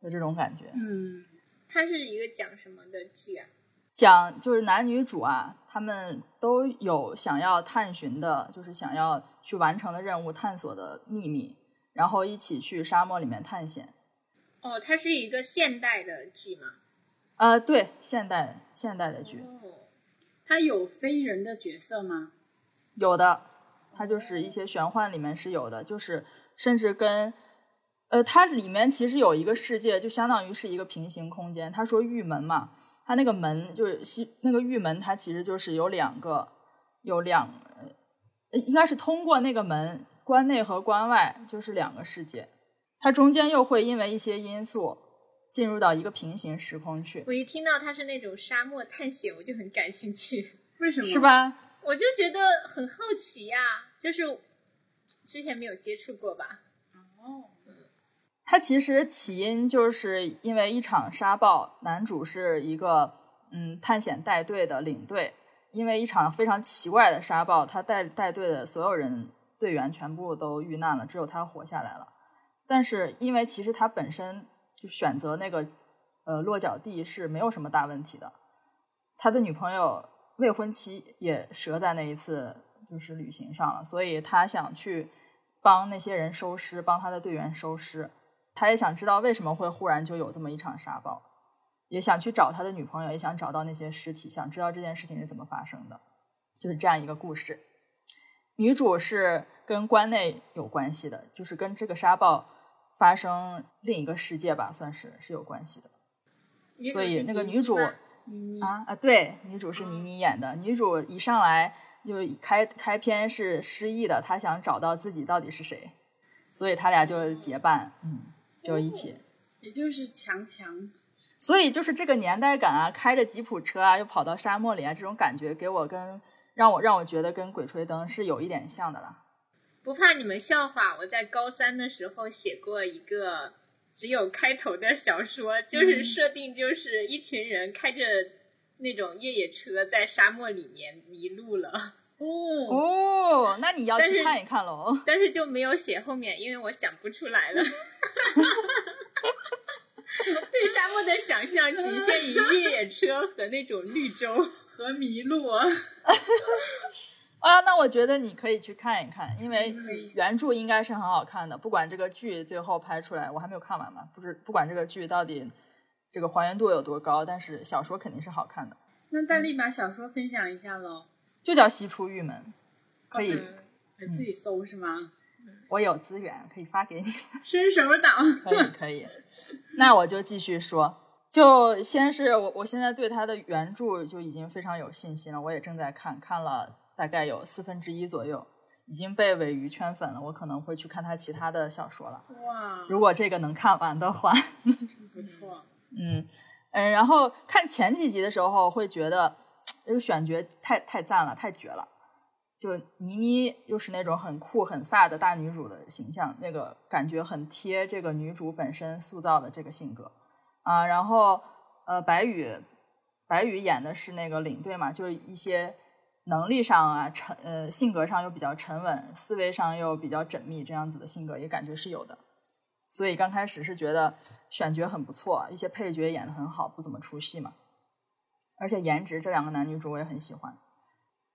的这种感觉，嗯，它是一个讲什么的剧啊？讲就是男女主啊，他们都有想要探寻的，就是想要去完成的任务、探索的秘密，然后一起去沙漠里面探险。哦，它是一个现代的剧吗？呃，对，现代现代的剧。哦，它有非人的角色吗？有的，它就是一些玄幻里面是有的，就是甚至跟。呃，它里面其实有一个世界，就相当于是一个平行空间。他说玉门嘛，它那个门就是西那个玉门，它其实就是有两个，有两，应该是通过那个门，关内和关外就是两个世界。它中间又会因为一些因素进入到一个平行时空去。我一听到它是那种沙漠探险，我就很感兴趣。为什么？是吧？我就觉得很好奇呀，就是之前没有接触过吧。哦。它其实起因就是因为一场沙暴，男主是一个嗯探险带队的领队，因为一场非常奇怪的沙暴，他带带队的所有人队员全部都遇难了，只有他活下来了。但是因为其实他本身就选择那个呃落脚地是没有什么大问题的，他的女朋友未婚妻也折在那一次就是旅行上了，所以他想去帮那些人收尸，帮他的队员收尸。他也想知道为什么会忽然就有这么一场沙暴，也想去找他的女朋友，也想找到那些尸体，想知道这件事情是怎么发生的，就是这样一个故事。女主是跟关内有关系的，就是跟这个沙暴发生另一个世界吧，算是是有关系的。所以那个女主啊啊，对，女主是倪妮演的。女主一上来就开开篇是失忆的，她想找到自己到底是谁，所以他俩就结伴，嗯。就一起，也就是强强，所以就是这个年代感啊，开着吉普车啊，又跑到沙漠里啊，这种感觉给我跟让我让我觉得跟《鬼吹灯》是有一点像的啦。不怕你们笑话，我在高三的时候写过一个只有开头的小说，就是设定就是一群人开着那种越野车在沙漠里面迷路了。哦 [laughs] 哦，那你要去看一看喽。[laughs] 但是就没有写后面，因为我想不出来了。[laughs] 对沙漠的想象仅限于越野车和那种绿洲和麋鹿。啊，那我觉得你可以去看一看，因为原著应该是很好看的。不管这个剧最后拍出来，我还没有看完嘛，不是不管这个剧到底这个还原度有多高，但是小说肯定是好看的。那戴丽把小说分享一下喽，就叫《西出玉门》，可以，嗯自己搜是吗？[laughs] 我有资源可以发给你。[laughs] 伸手党，可以可以，那我就继续说。就先是我，我现在对他的原著就已经非常有信心了，我也正在看，看了大概有四分之一左右，已经被尾鱼圈粉了。我可能会去看他其他的小说了。哇，如果这个能看完的话，不错，嗯嗯，然后看前几集的时候会觉得这个选角太太赞了，太绝了。就倪妮又是那种很酷很飒的大女主的形象，那个感觉很贴这个女主本身塑造的这个性格啊。然后呃，白宇白宇演的是那个领队嘛，就是一些能力上啊沉呃性格上又比较沉稳，思维上又比较缜密，这样子的性格也感觉是有的。所以刚开始是觉得选角很不错，一些配角演的很好，不怎么出戏嘛。而且颜值这两个男女主我也很喜欢，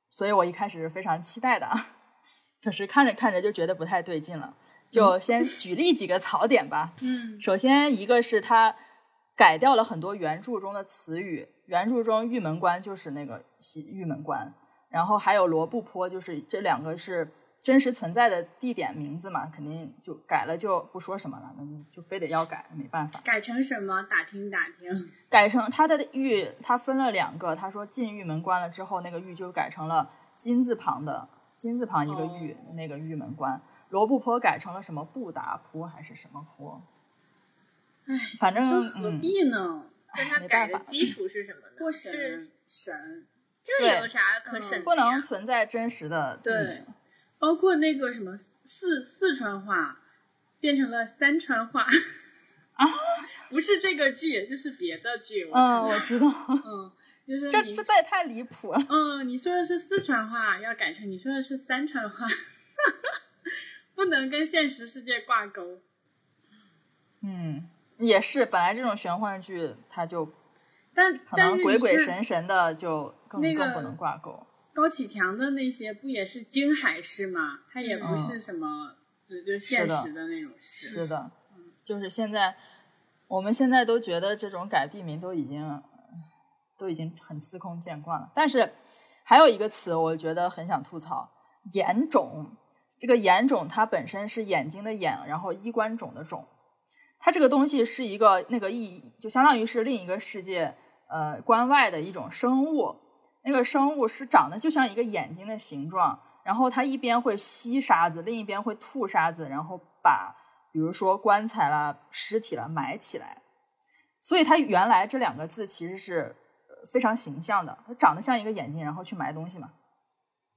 所以我一开始是非常期待的啊。可是看着看着就觉得不太对劲了，就先举例几个槽点吧。嗯首先一个是他改掉了很多原著中的词语，原著中玉门关就是那个西玉门关，然后还有罗布泊，就是这两个是真实存在的地点名字嘛，肯定就改了就不说什么了，那就非得要改，没办法。改成什么？打听打听。改成它的玉，它分了两个。他说进玉门关了之后，那个玉就改成了金字旁的金字旁一个玉，哦那个玉门关。罗布泊改成了什么布达坡还是什么坡？唉，反正何嗯，必呢？但他没改的办法基础是什么呢？过是审审，这有啥可审？不能存在真实的对名。包括那个什么四四川话变成了三川话啊，[laughs] 不是这个剧，就是别的剧。我嗯，我知道，[laughs] 嗯，就是你这这也太离谱了。嗯，你说的是四川话，要改成你说的是三川话，[laughs] 不能跟现实世界挂钩。嗯，也是，本来这种玄幻剧它就但可能但鬼鬼神神的，就更那个更不能挂钩。高启强的那些不也是京海市吗？它也不嗯是什么、就就现实的那种市。是的，就是现在，我们现在都觉得这种改地名都已经都已经很司空见惯了。但是还有一个词，我觉得很想吐槽：眼肿。这个眼肿它本身是眼睛的眼，然后衣冠冢的冢，它这个东西是一个那个意，就相当于是另一个世界呃关外的一种生物。那个生物是长得就像一个眼睛的形状，然后它一边会吸沙子，另一边会吐沙子，然后把比如说棺材啦、尸体啦埋起来。所以它原来这两个字其实是呃非常形象的，它长得像一个眼睛，然后去埋东西嘛。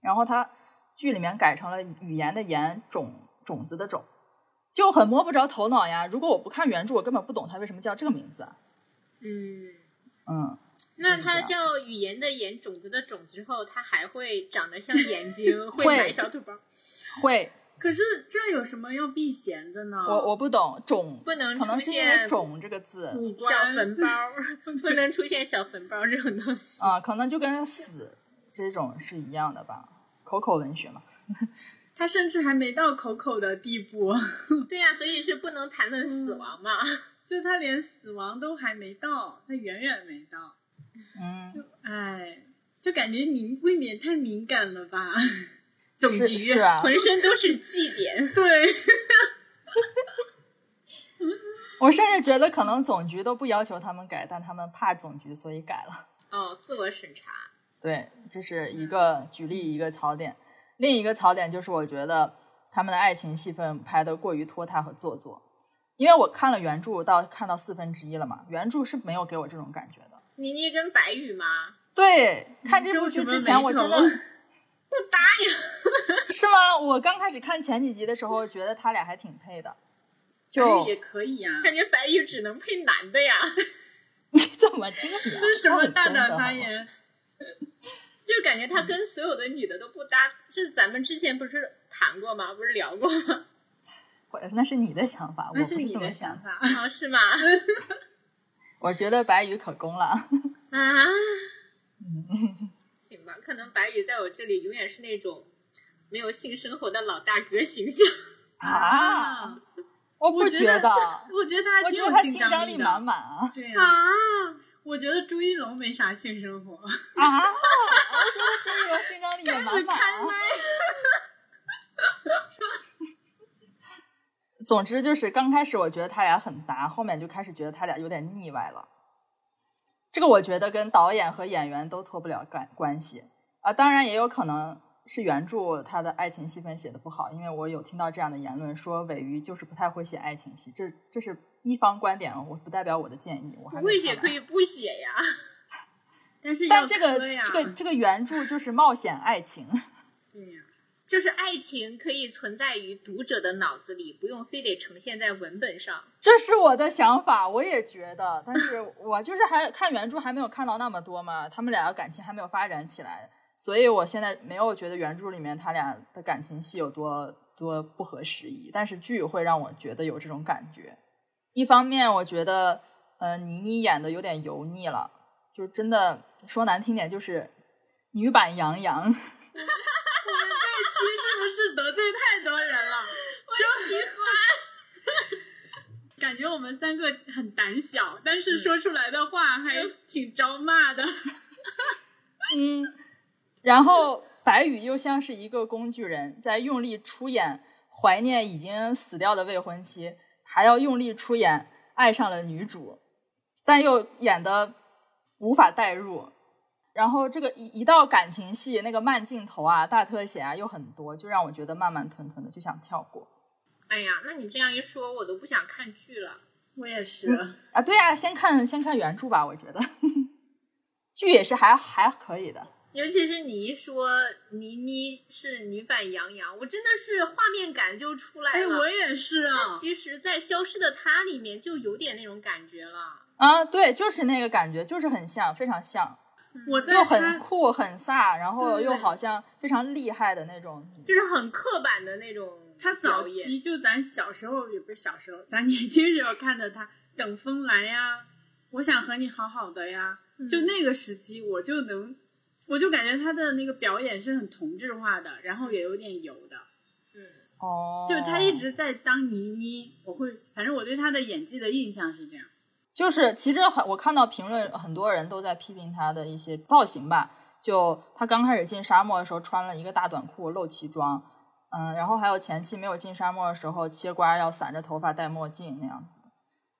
然后它剧里面改成了语言的言，种种子的种，就很摸不着头脑呀。如果我不看原著，我根本不懂它为什么叫这个名字啊。嗯，嗯，那它叫语言的言，种子的种之后，它还会长得像眼睛，[laughs] 会会埋小土包，会，可是这有什么要避嫌的呢？我我不懂种，不能可能出是因为“现种”这个字五小坟包，[laughs] 不能出现小坟包这种东西。[laughs] 啊，可能就跟死这种是一样的吧，口口文学嘛。他甚至还没到口口的地步，对呀、所以是不能谈论死亡嘛。就他连死亡都还没到，他远远没到。[laughs] 嗯，哎，就感觉你未免太敏感了吧？总是局是啊，浑身都是祭点，[laughs] 对，[laughs] 我甚至觉得可能总局都不要求他们改，但他们怕总局，所以改了。哦，自我审查。对，这是一个举例一个槽点。另一个槽点就是，我觉得他们的爱情戏份拍的过于拖沓和做作。因为我看了原著到看到四分之一了嘛，原著是没有给我这种感觉的。倪妮跟白宇吗？对，看这部剧之前，我真的不搭呀。[laughs] 是吗？我刚开始看前几集的时候，觉得他俩还挺配的。就白也可以呀、感觉白宇只能配男的呀，[laughs] 你怎么这样？[laughs] 这是什么大胆发言？就感觉他跟所有的女的都不搭。是咱们之前不是谈过吗？不是聊过吗？那是你的想法，我是你这么想。的想法。啊，是吗？我觉得白宇可攻了。啊，行吧。可能白宇在我这里永远是那种没有性生活的老大哥形象。[laughs] 啊，我不觉得得，[laughs] 我觉得他我觉得他性性张力满。满啊对呀、啊，我觉得朱一龙没啥性生活。啊！我觉得朱一龙性张力 [laughs] 也满满啊。总之就是刚开始我觉得他俩很搭，后面就开始觉得他俩有点腻歪了。这个我觉得跟导演和演员都脱不了关关系啊，当然也有可能是原著他的爱情戏份写的不好，因为我有听到这样的言论，说尾鱼就是不太会写爱情戏，这这是一方观点，我不代表我的建议，我还不会写可以不写呀。[laughs] 但是这个这个这个原著就是冒险爱情，对呀、就是爱情可以存在于读者的脑子里，不用非得呈现在文本上。这是我的想法，我也觉得，但是我就是还看原著还没有看到那么多嘛，他们俩的感情还没有发展起来，所以我现在没有觉得原著里面他俩的感情戏有多多不合时宜，但是剧会让我觉得有这种感觉。一方面，我觉得呃倪妮演的有点油腻了，就是真的说难听点，就是女版杨洋。[laughs] 期是不是得罪太多人了？我喜欢。[laughs] 感觉我们三个很胆小，但是说出来的话还挺招骂的。[laughs] 嗯，然后白宇又像是一个工具人，在用力出演怀念已经死掉的未婚妻，还要用力出演爱上了女主，但又演的无法代入。然后这个一一到感情戏，那个慢镜头啊、大特写啊又很多，就让我觉得慢慢吞吞的，就想跳过哎呀，那你这样一说，我都不想看剧了。我也是，啊。对啊，先看先看原著吧，我觉得 [laughs] 剧也是还还可以的。尤其是你一说倪妮是女版杨洋，我真的是画面感就出来哎，了。我也是啊。其实，在《消失的她》里面就有点那种感觉了。啊，对，就是那个感觉，就是很像，非常像。我在就很酷很飒，然后又好像非常厉害的那种。就是很刻板的那种他早期就咱小时候也不是小时候，咱年轻时候看的他《等风来》呀，我想和你好好的呀，嗯。就那个时期我就能，我就感觉他的那个表演是很同质化的，然后也有点油的，嗯，哦，就是他一直在当倪妮，我会，反正我对他的演技的印象是这样。就是其实很，我看到评论很多人都在批评他的一些造型吧。就他刚开始进沙漠的时候穿了一个大短裤露脐装，嗯，然后还有前期没有进沙漠的时候切瓜要散着头发戴墨镜那样子。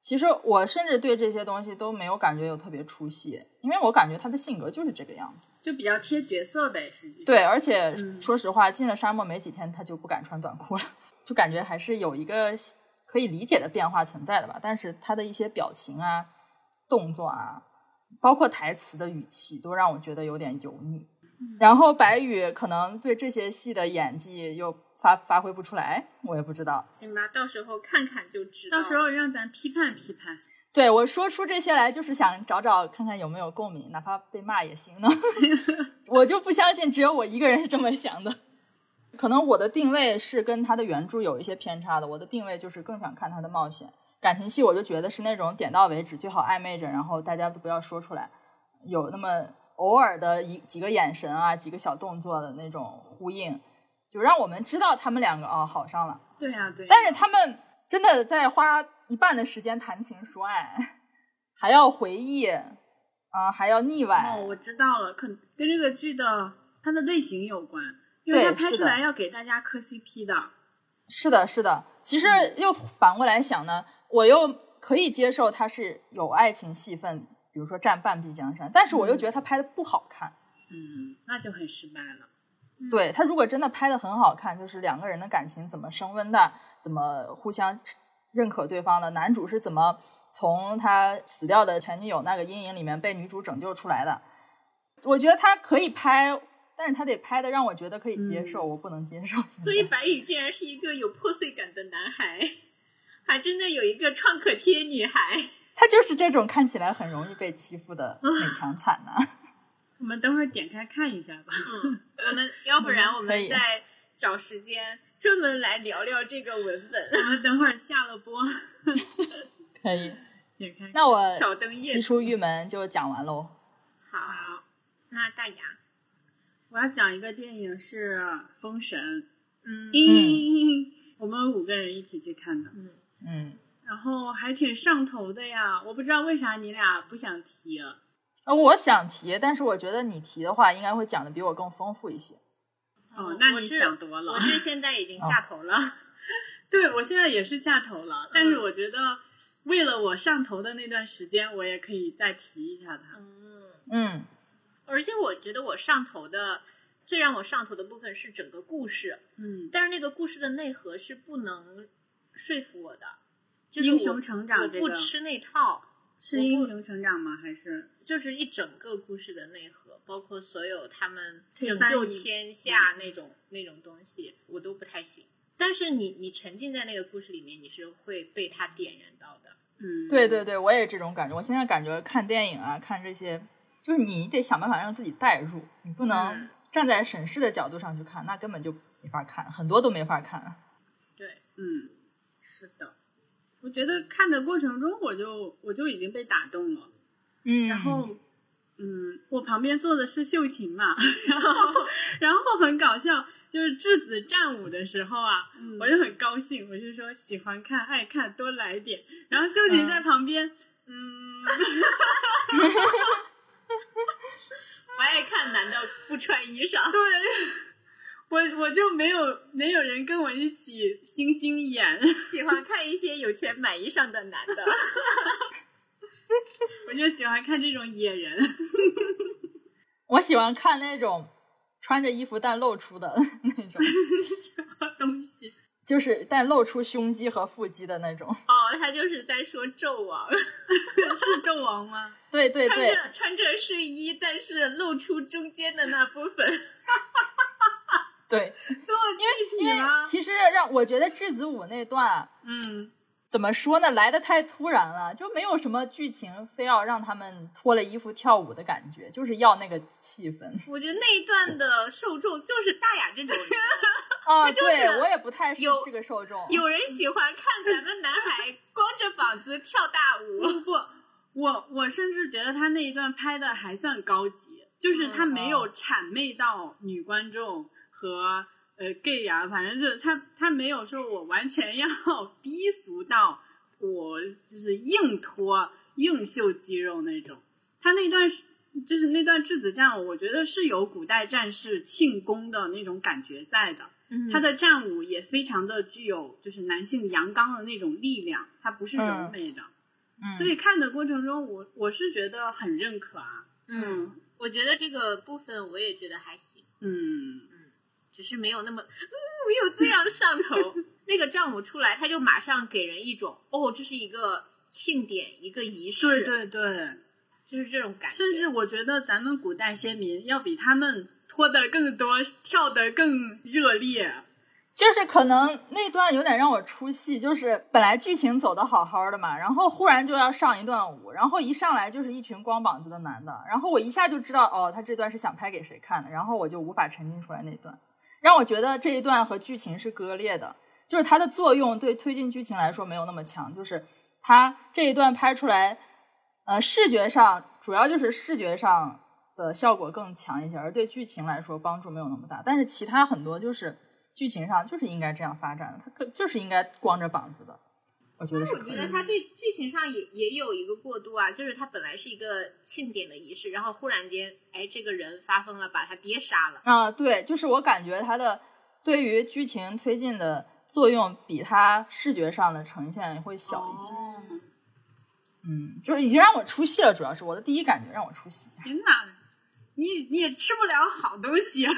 其实我甚至对这些东西都没有感觉有特别出戏，因为我感觉他的性格就是这个样子。就比较贴角色呗，实际。对，而且嗯说实话，进了沙漠没几天，他就不敢穿短裤了，就感觉还是有一个可以理解的变化存在的吧。但是他的一些表情啊、动作啊，包括台词的语气，都让我觉得有点油腻。[laughs] 然后白宇可能对这些戏的演技又发发挥不出来，我也不知道。行吧，到时候看看就知道。到时候让咱批判批判。[laughs] 对我说出这些来，就是想找找看看有没有共鸣，哪怕被骂也行呢。[laughs] 我就不相信只有我一个人是这么想的。可能我的定位是跟他的原著有一些偏差的，我的定位就是更想看他的冒险感情戏，我就觉得是那种点到为止，最好暧昧着，然后大家都不要说出来，有那么偶尔的一几个眼神啊，几个小动作的那种呼应，就让我们知道他们两个哦好上了。对呀、对呀。但是他们真的在花一半的时间谈情说爱，还要回忆，啊、还要腻歪。哦，我知道了，可跟这个剧的它的类型有关，因为对它拍出来要给大家磕 CP 的。是的，是的。其实嗯又反过来想呢，我又可以接受他是有爱情戏份，比如说占半壁江山，但是我又觉得他拍的不好看。嗯，那就很失败了。对他如果真的拍的很好看，就是两个人的感情怎么升温的，怎么互相认可对方的，男主是怎么从他死掉的前女友那个阴影里面被女主拯救出来的，我觉得他可以拍，但是他得拍的让我觉得可以接受，嗯我不能接受。所以白宇竟然是一个有破碎感的男孩，还真的有一个创可贴女孩。他就是这种看起来很容易被欺负的美强惨男。我们等会儿点开看一下吧。嗯，[laughs] 我们要不然我们再找时间专门来聊聊这个文本。我们等会儿下了播 [laughs] 可以，点开。那我挑灯夜西出玉门就讲完喽。好，那大牙，我要讲一个电影是《封神》，嗯嗯，我们五个人一起去看的，嗯嗯，然后还挺上头的呀。我不知道为啥你俩不想提。呃，我想提，但是我觉得你提的话，应该会讲的比我更丰富一些。哦，那你想多了。我是现在已经下头了。[laughs] 对我现在也是下头了，但是我觉得为了我上头的那段时间，我也可以再提一下它。嗯，嗯而且我觉得我上头的最让我上头的部分是整个故事，嗯，但是那个故事的内核是不能说服我的，就是我英雄成长这个不吃那套，是英雄成长吗？还是就是一整个故事的内核，包括所有他们拯救天下那种那种东西，我都不太行。但是你你沉浸在那个故事里面，你是会被他点燃到的。嗯，对对对，我也这种感觉。我现在感觉看电影啊，看这些，就是你得想办法让自己代入，你不能嗯站在审视的角度上去看，那根本就没法看，很多都没法看。对，嗯，是的。我觉得看的过程中，我就我就已经被打动了。嗯然后，嗯，我旁边坐的是秀琴嘛，[laughs] 然后然后很搞笑，就是质子战舞的时候啊，嗯我就很高兴，我就说喜欢看爱看多来点，然后秀琴在旁边，嗯 [laughs] [laughs] [laughs] 不爱看男的不穿衣裳。对。我我就没有没有人跟我一起星星眼，[laughs] 喜欢看一些有钱买衣裳的男的。[laughs] 我就喜欢看这种野人。我喜欢看那种穿着衣服但露出的那种。就是但露出胸肌和腹肌的那种。哦，他就是在说纣王，[laughs] 是纣王吗？对对对，穿着穿着睡衣，但是露出中间的那部分。[laughs] 对，因为体吗？其实让我觉得质子舞那段嗯，怎么说呢，来的太突然了，就没有什么剧情非要让他们脱了衣服跳舞的感觉，就是要那个气氛。我觉得那一段的受众就是大雅这种人，[laughs] 啊，就是对我也不太是有这个受众。有人喜欢看咱们男孩光着膀子跳大舞。不不，我我甚至觉得他那一段拍的还算高级，就是他没有谄媚到女观众和呃 gay 啊，反正就是他他没有说我完全要 [laughs] 低俗到我就是硬脱硬秀肌肉那种。他那段是就是那段质子战，我觉得是有古代战士庆功的那种感觉在的。嗯他的战舞也非常的具有就是男性阳刚的那种力量，他不是柔美的。嗯，所以看的过程中，我我是觉得很认可啊。嗯，我觉得这个部分我也觉得还行，嗯，只是没有那么嗯没有这样上头。那个战舞出来，他就马上给人一种哦，这是一个庆典，一个仪式，对对对，就是这种感觉。甚至我觉得咱们古代先民要比他们脱的更多，跳的更热烈。就是可能那段有点让我出戏，就是本来剧情走的好好的嘛，然后忽然就要上一段舞，然后一上来就是一群光膀子的男的，然后我一下就知道哦，他这段是想拍给谁看的，然后我就无法沉浸出来那段，让我觉得这一段和剧情是割裂的，就是它的作用对推进剧情来说没有那么强，就是它这一段拍出来，呃，视觉上主要就是视觉上的效果更强一些，而对剧情来说帮助没有那么大，但是其他很多就是。剧情上就是应该这样发展的，它可就是应该光着膀子的，我觉得是我觉。得他对剧情上也也有一个过渡啊，就是他本来是一个庆典的仪式，然后忽然间，哎，这个人发疯了，把他爹杀了。啊，对，就是我感觉他的对于剧情推进的作用比他视觉上的呈现会小一些。哦嗯，就是已经让我出戏了，主要是我的第一感觉让我出戏，天哪，你你也吃不了好东西啊！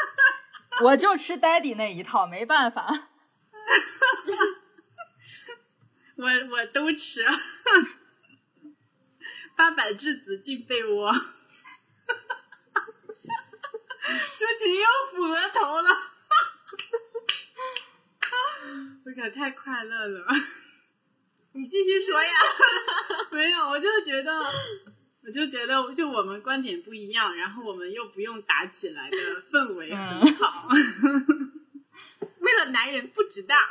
[laughs] 我就吃 daddy 那一套，没办法。[laughs] 我我都吃，八百质子进被窝，朱琴又抚额头了，我可太快乐了。你继续说呀。没有，我就觉得，我就觉得，就我们观点不一样，然后我们又不用打起来的氛围很好。[laughs] 为了男人不值当。[laughs]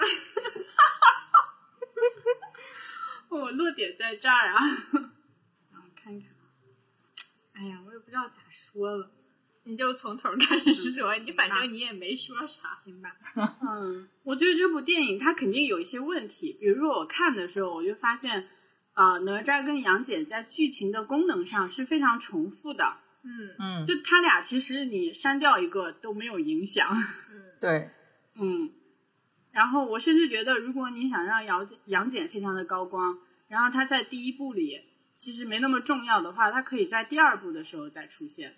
[laughs] 我落点在这儿啊，然后看看，哎呀，我也不知道咋说了。你就从头开始说，你反正你也没说啥。行吧，[laughs] 嗯，我觉得这部电影它肯定有一些问题，比如说我看的时候，我就发现，啊、哪吒跟杨戬在剧情的功能上是非常重复的，嗯。嗯，就他俩其实你删掉一个都没有影响，嗯。对，嗯，然后我甚至觉得，如果你想让杨戬杨戬非常的高光，然后他在第一部里其实没那么重要的话，他可以在第二部的时候再出现。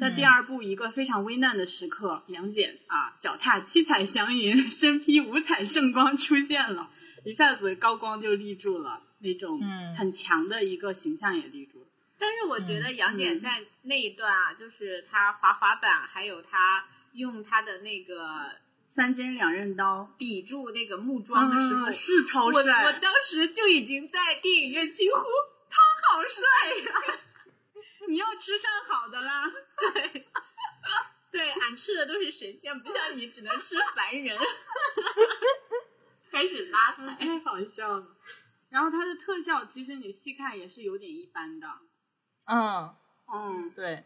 在第二部一个非常危难的时刻，杨戬啊脚踏七彩祥云，[laughs] 身披五彩圣光出现了，一下子高光就立住了，那种嗯很强的一个形象也立住了。但是我觉得杨嗯戬在那一段啊，就是他滑滑板，还有他用他的那个三尖两刃刀，抵住那个木桩的时候，嗯是超帅。我当时就已经在电影院惊呼：“他好帅呀、[laughs] 你要吃上好的啦。对，对，俺吃的都是神仙，不像你只能吃凡人。开始拉踩，太 [laughs] 好笑了。然后它的特效其实你细看也是有点一般的，嗯，嗯，对。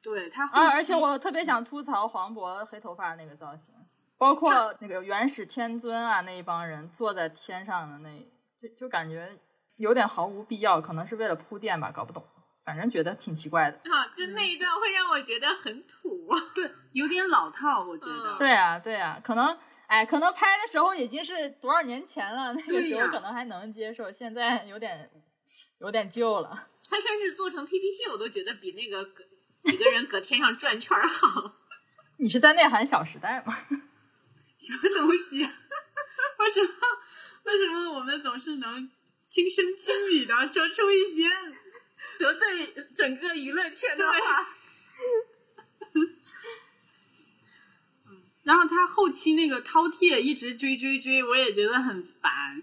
对，它而且我特别想吐槽黄渤黑头发那个造型，包括那个元始天尊啊那一帮人坐在天上的那，就就感觉有点毫无必要，可能是为了铺垫吧，搞不懂，反正觉得挺奇怪的。啊，就那一段会让我觉得很土。[laughs] 对有点老套，我觉得。嗯对啊，对啊，可能哎，可能拍的时候已经是多少年前了，那个时候可能还能接受，现在有点有点旧了。[laughs] 他甚至做成 PPT，我都觉得比那个搁几个人搁天上转圈儿好。[laughs] 你是在内涵《小时代》吗？什么东西、啊？[laughs] 为什么？为什么我们总是能轻声轻语的说出一些 [laughs] 得罪整个娱乐圈的话，[laughs] 然后他后期那个饕餮一直追追追，我也觉得很烦。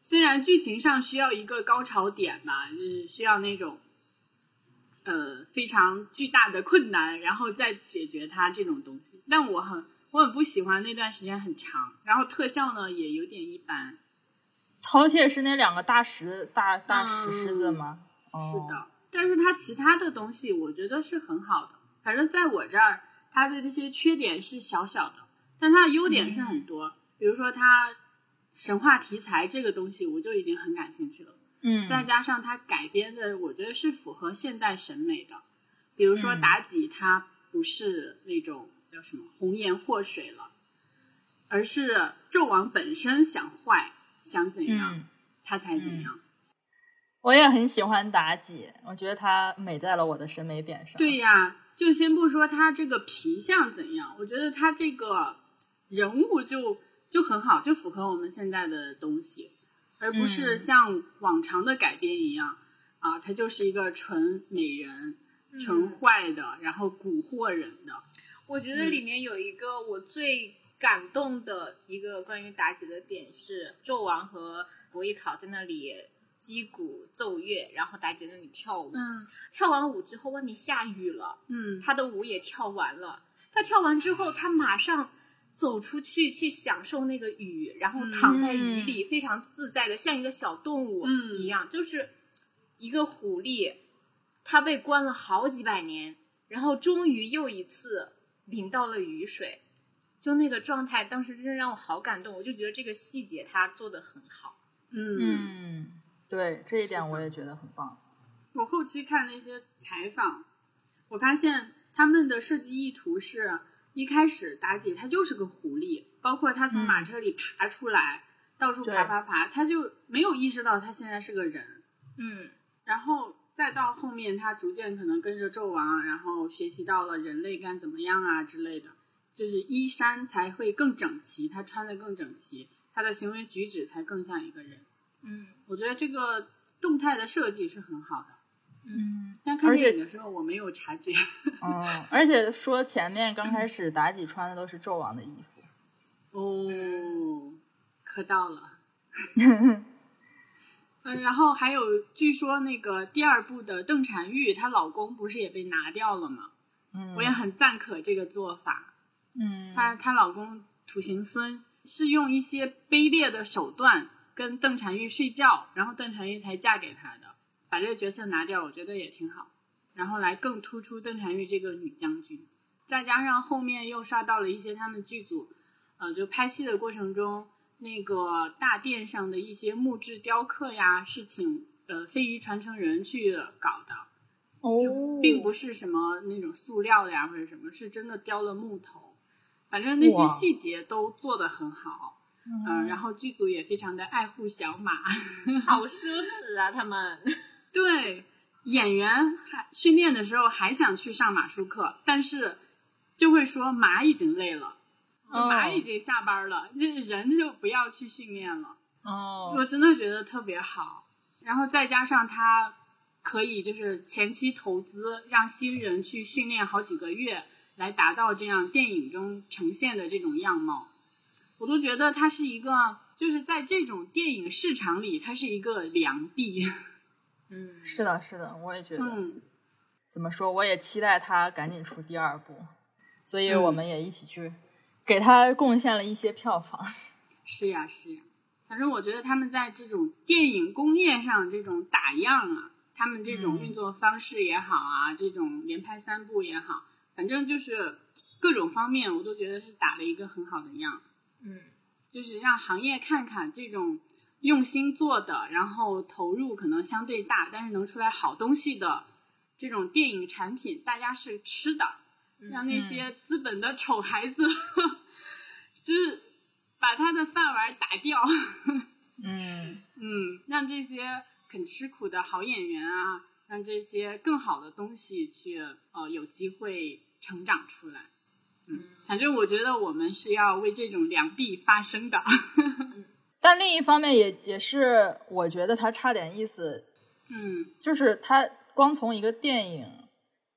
虽然剧情上需要一个高潮点吧，就是需要那种呃非常巨大的困难，然后再解决它这种东西，但我很我很不喜欢那段时间很长，然后特效呢也有点一般。饕餮是那两个大石大大石狮子嗯吗？哦是的，但是它其他的东西我觉得是很好的，反正在我这儿，它的这些缺点是小小的，但它的优点是很多。比如说它神话题材这个东西，我就已经很感兴趣了。嗯，再加上它改编的，我觉得是符合现代审美的。比如说嗯妲己，她不是那种叫什么红颜祸水了，而是纣王本身想坏，想怎样，嗯，他才怎样。我也很喜欢妲己，我觉得她美在了我的审美点上。对呀，就先不说她这个皮相怎样，我觉得她这个人物就就很好，就符合我们现在的东西，而不是嗯像往常的改编一样、啊，她就是一个纯美人、纯坏的，然后蛊惑人的。我觉得里面有一个我最感动的一个关于妲己的点是，纣王和伯邑考在那里击鼓奏乐，然后妲己在那里跳舞。嗯。跳完舞之后，外面下雨了，嗯，她的舞也跳完了。她跳完之后，她马上走出去去享受那个雨，然后躺在雨里，非常自在的，像一个小动物嗯。一样，就是一个狐狸，它被关了好几百年，然后终于又一次淋到了雨水，就那个状态，当时真的让我好感动，我就觉得这个细节他做的很好。嗯嗯，对，这一点我也觉得很棒。我后期看那些采访，我发现他们的设计意图是一开始妲己她就是个狐狸，包括她从马车里爬出来，到处爬爬爬，她就没有意识到她现在是个人。嗯然后再到后面，他逐渐可能跟着纣王，然后学习到了人类该怎么样啊之类的，就是衣衫才会更整齐，他穿的更整齐，他的行为举止才更像一个人。嗯我觉得这个动态的设计是很好的。嗯，但看电影的时候我没有察觉。哦，而且说前面刚开始妲己穿的都是纣王的衣服。哦，磕到了。[laughs] 嗯，然后还有，据说那个第二部的邓婵玉，她老公不是也被拿掉了吗？嗯，我也很赞可这个做法。嗯，她她老公土行孙是用一些卑劣的手段跟邓婵玉睡觉，然后邓婵玉才嫁给他的。把这个角色拿掉，我觉得也挺好。然后来更突出邓婵玉这个女将军。再加上后面又刷到了一些他们剧组，呃，就拍戏的过程中，那个大殿上的一些木质雕刻呀，是请呃非遗传承人去搞的，哦并不是什么那种塑料的呀或者什么，是真的雕了木头。反正那些细节都做得很好，嗯、然后剧组也非常的爱护小马，[laughs] 好奢侈啊，他们。[laughs] 对，演员还训练的时候还想去上马术课，但是就会说马已经累了，哦马已经下班了，这人就不要去训练了。哦，我真的觉得特别好，然后再加上他可以就是前期投资，让新人去训练好几个月，来达到这样电影中呈现的这种样貌，我都觉得它是一个，就是在这种电影市场里，它是一个良币。嗯，是的，是的，我也觉得。嗯，怎么说？我也期待他赶紧出第二部，所以我们也一起去给他贡献了一些票房。是呀，是呀。反正我觉得他们在这种电影工业上这种打样啊，他们这种嗯运作方式也好啊，这种连拍三部也好，反正就是各种方面，我都觉得是打了一个很好的样。嗯，就是让行业看看这种用心做的，然后投入可能相对大，但是能出来好东西的这种电影产品，大家是吃的，让那些资本的丑孩子，[laughs] 就是把他的饭碗打掉。[laughs] 嗯嗯，让这些肯吃苦的好演员啊，让这些更好的东西去呃有机会成长出来。嗯，反正我觉得我们是要为这种良币发声的。[laughs] 但另一方面也也是，我觉得他差点意思，嗯就是他光从一个电影，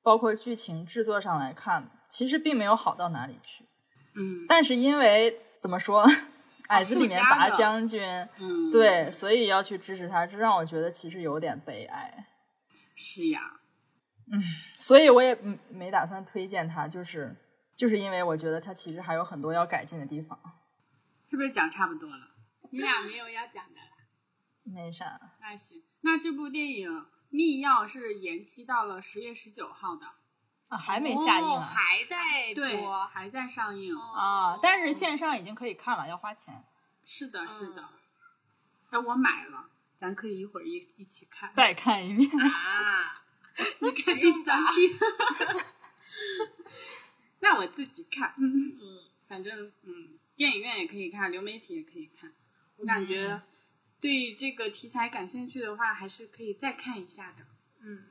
包括剧情制作上来看，其实并没有好到哪里去。嗯但是因为怎么说，[laughs] 矮子里面拔将军，嗯，对，所以要去支持他，这让我觉得其实有点悲哀。是呀，嗯所以我也嗯没打算推荐他，就是就是因为我觉得他其实还有很多要改进的地方。是不是讲差不多了？你俩没有要讲的了？没啥，那行，那这部电影《密钥》是延期到了十月十九号的，啊，还没下映哦啊、还在对，播。还在上映。啊！但是线上已经可以看了，要花钱。是的，是的嗯。哎，我买了，咱可以一会儿一一起看。再看一遍。啊，[laughs] 你看第三遍。[laughs] 那我自己看，嗯嗯，反正嗯，电影院也可以看，流媒体也可以看。我感觉对这个题材感兴趣的话，还是可以再看一下的。嗯，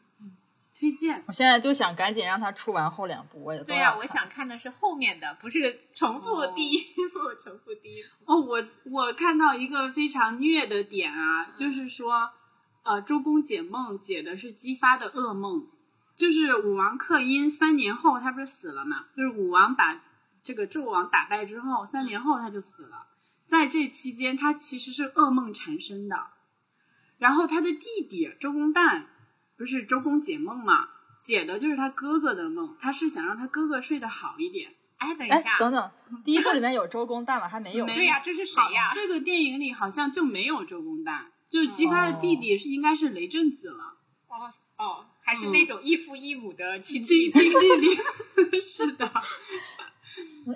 推荐。我现在就想赶紧让他出完后两部，我也对呀、我想看的是后面的，不是重复哦第一部，[laughs] 重复第一部。哦，我我看到一个非常虐的点啊，就是说，呃，周公解梦解的是姬发的噩梦，就是武王克殷三年后他不是死了嘛？就是武王把这个纣王打败之后，三年后他就死了，在这期间他其实是噩梦缠身的，然后他的弟弟周公旦不是周公解梦嘛？解的就是他哥哥的梦，他是想让他哥哥睡得好一点。哎，等一哎下，，等等，第一部里面有周公旦吗？还没有。对呀、这是谁呀？这个电影里好像就没有周公旦，就是姬发的弟弟是应该是雷震子了。哦哦，还是那种异父异母的亲戚。经经历里是的，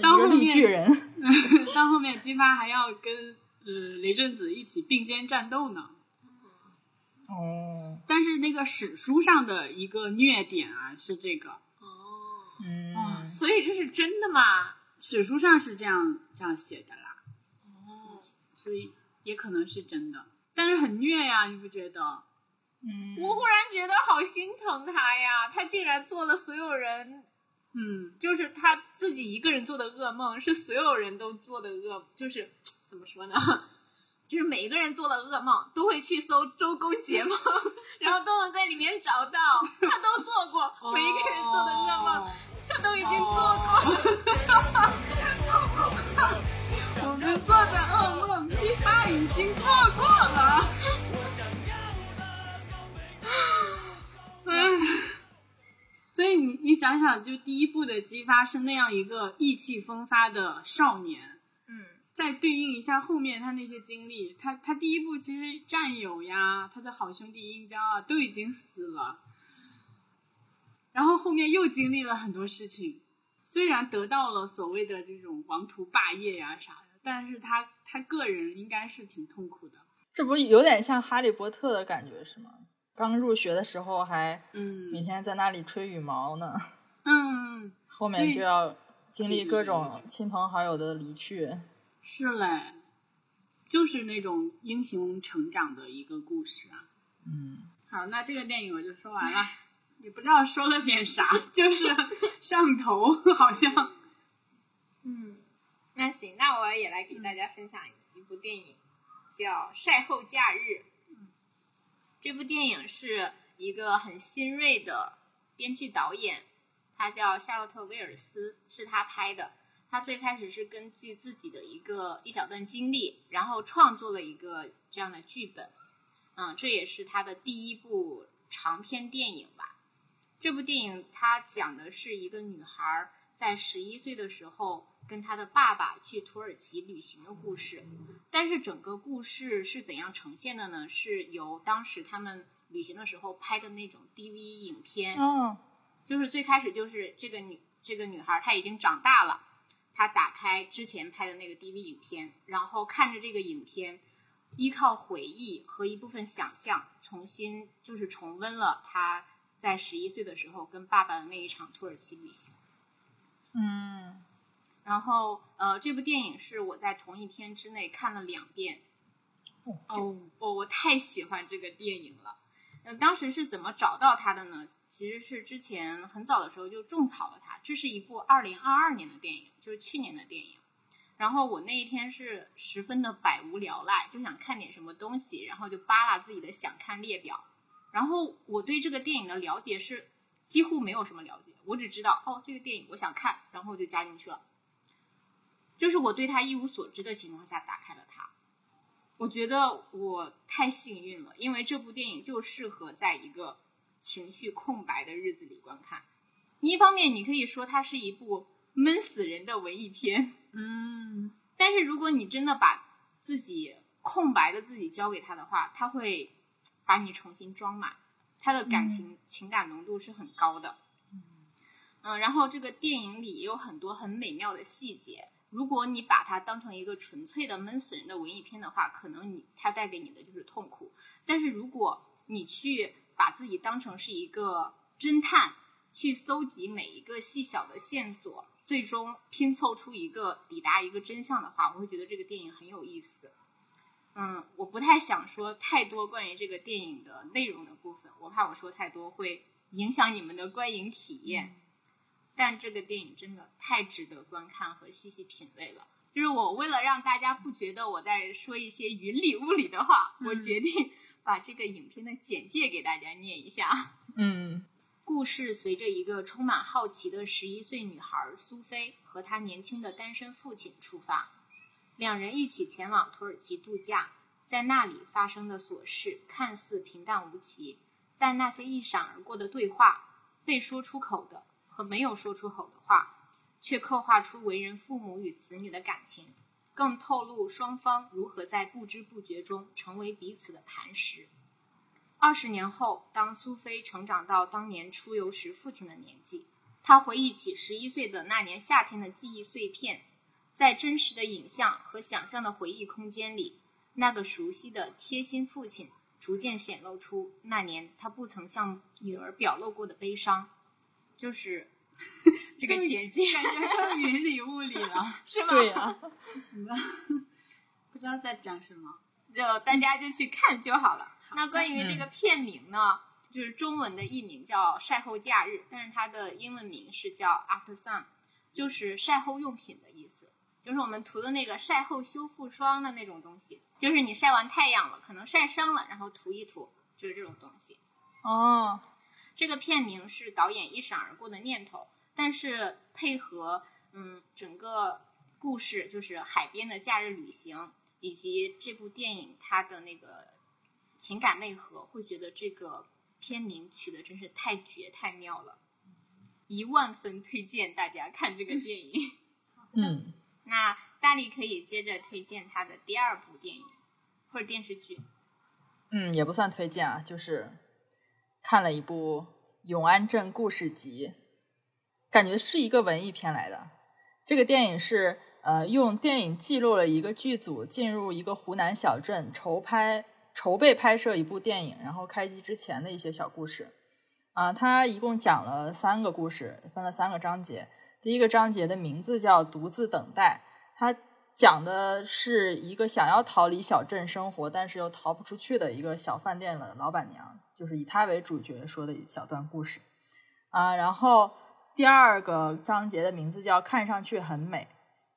当后面绿巨人。[laughs] 到后面姬发还要跟呃雷震子一起并肩战斗呢。哦，但是那个史书上的一个虐点啊是这个，哦，嗯，所以这是真的吗？史书上是这样这样写的啦，哦，所以也可能是真的，但是很虐呀，你不觉得？嗯。我忽然觉得好心疼他呀，他竟然做了所有人，嗯，就是他自己一个人做的噩梦，是所有人都做的噩，就是怎么说呢？就是每一个人做的噩梦都会去搜周公解梦，然后都能在里面找到，他都做过，每一个人做的噩梦，他都已经做过。我 [laughs] 们做的噩梦，第八已经做过了。唉，所以你你想想，就第一部的姬发是那样一个意气风发的少年，嗯，再对应一下后面他那些经历，他他第一部其实战友呀，他的好兄弟殷郊啊都已经死了，然后后面又经历了很多事情，虽然得到了所谓的这种王图霸业呀啥的，但是他他个人应该是挺痛苦的。这不有点像哈利波特的感觉是吗？刚入学的时候还嗯每天在那里吹羽毛呢，嗯，[laughs] 后面就要经历各种亲朋好友的离去。是嘞，就是那种英雄成长的一个故事啊。嗯，好，那这个电影我就说完了，也不知道说了点啥，就是上头，好像。嗯，那行，那我也来给大家分享一部电影，叫《晒后假日》。这部电影是一个很新锐的编剧导演，他叫夏洛特·威尔斯，是他拍的。他最开始是根据自己的一个一小段经历，然后创作了一个这样的剧本。嗯，这也是他的第一部长篇电影吧。这部电影它讲的是一个女孩在十一岁的时候跟她的爸爸去土耳其旅行的故事。但是整个故事是怎样呈现的呢？是由当时他们旅行的时候拍的那种 DV 影片。哦，就是最开始就是这个女这个女孩她已经长大了，她打开之前拍的那个 DV 影片，然后看着这个影片，依靠回忆和一部分想象，重新就是重温了他在十一岁的时候跟爸爸的那一场土耳其旅行。嗯，然后呃，这部电影是我在同一天之内看了两遍。哦，我我太喜欢这个电影了。嗯，当时是怎么找到它的呢？其实是之前很早的时候就种草了它。这是一部二零二二年的电影，就是去年的电影。然后我那一天是十分的百无聊赖，就想看点什么东西，然后就扒拉自己的想看列表。然后我对这个电影的了解是几乎没有什么了解，我只知道哦这个电影我想看，然后就加进去了。就是我对它一无所知的情况下打开了它。我觉得我太幸运了，因为这部电影就适合在一个情绪空白的日子里观看。一方面，你可以说它是一部闷死人的文艺片，嗯但是如果你真的把自己空白的自己交给他的话，他会把你重新装满，他的感情、情感浓度是很高的。嗯，然后这个电影里也有很多很美妙的细节。如果你把它当成一个纯粹的闷死人的文艺片的话，可能你它带给你的就是痛苦。但是如果你去把自己当成是一个侦探，去搜集每一个细小的线索，最终拼凑出一个抵达一个真相的话，我会觉得这个电影很有意思。嗯，我不太想说太多关于这个电影的内容的部分，我怕我说太多会影响你们的观影体验。但这个电影真的太值得观看和细细品味了。就是我为了让大家不觉得我在说一些云里雾里的话，我决定把这个影片的简介给大家念一下。[laughs] 嗯故事随着一个充满好奇的十一岁女孩苏菲和她年轻的单身父亲出发，两人一起前往土耳其度假。在那里发生的琐事看似平淡无奇，但那些一闪而过的对话、被说出口的和没有说出口的话，却刻画出为人父母与子女的感情，更透露双方如何在不知不觉中成为彼此的磐石。二十年后，当苏菲成长到当年出游时父亲的年纪，她回忆起十一岁的那年夏天的记忆碎片，在真实的影像和想象的回忆空间里，那个熟悉的贴心父亲逐渐显露出那年他不曾向女儿表露过的悲伤，就是 [laughs] 这个简介，感觉更云里雾里了，[laughs] 是吗？对呀、啊，行吧？不知道在讲什么。就大家就去看就好了。那关于这个片名呢，就是中文的译名叫《晒后假日》，但是它的英文名是叫 After Sun，就是晒后用品的意思，就是我们涂的那个晒后修复霜的那种东西，就是你晒完太阳了，可能晒伤了，然后涂一涂，就是这种东西。哦，这个片名是导演一闪而过的念头，但是配合嗯整个故事，就是海边的假日旅行，以及这部电影它的那个情感内核，会觉得这个片名取的真是太绝太妙了，一万分推荐大家看这个电影。[laughs] 嗯，那大力可以接着推荐他的第二部电影或者电视剧。嗯，也不算推荐啊，就是看了一部永安镇故事集》，感觉是一个文艺片来的。这个电影是呃用电影记录了一个剧组进入一个湖南小镇筹拍筹备拍摄一部电影，然后开机之前的一些小故事。啊，它一共讲了三个故事，分了三个章节。第一个章节的名字叫《独自等待》，它讲的是一个想要逃离小镇生活，但是又逃不出去的一个小饭店的老板娘，就是以她为主角说的一小段故事。啊，然后第二个章节的名字叫《看上去很美》，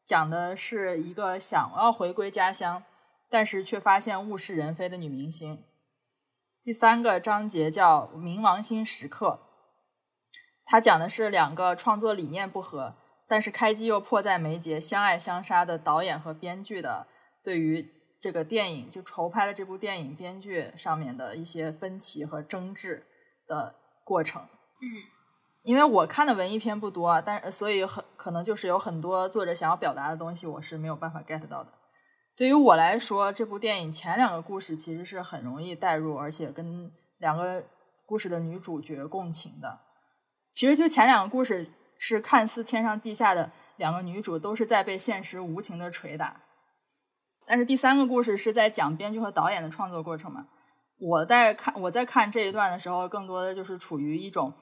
讲的是一个想要回归家乡，但是却发现物是人非的女明星。第三个章节叫《冥王星时刻》，它讲的是两个创作理念不合。但是开机又迫在眉睫，相爱相杀的导演和编剧的对于这个电影就筹拍的这部电影编剧上面的一些分歧和争执的过程。嗯，因为我看的文艺片不多，但是所以很可能就是有很多作者想要表达的东西，我是没有办法 get 到的。对于我来说，这部电影前两个故事其实是很容易带入，而且跟两个故事的女主角共情的。其实就前两个故事。是看似天上地下的两个女主都是在被现实无情的捶打，但是第三个故事是在讲编剧和导演的创作过程嘛？我在看我在看这一段的时候，更多的就是处于一种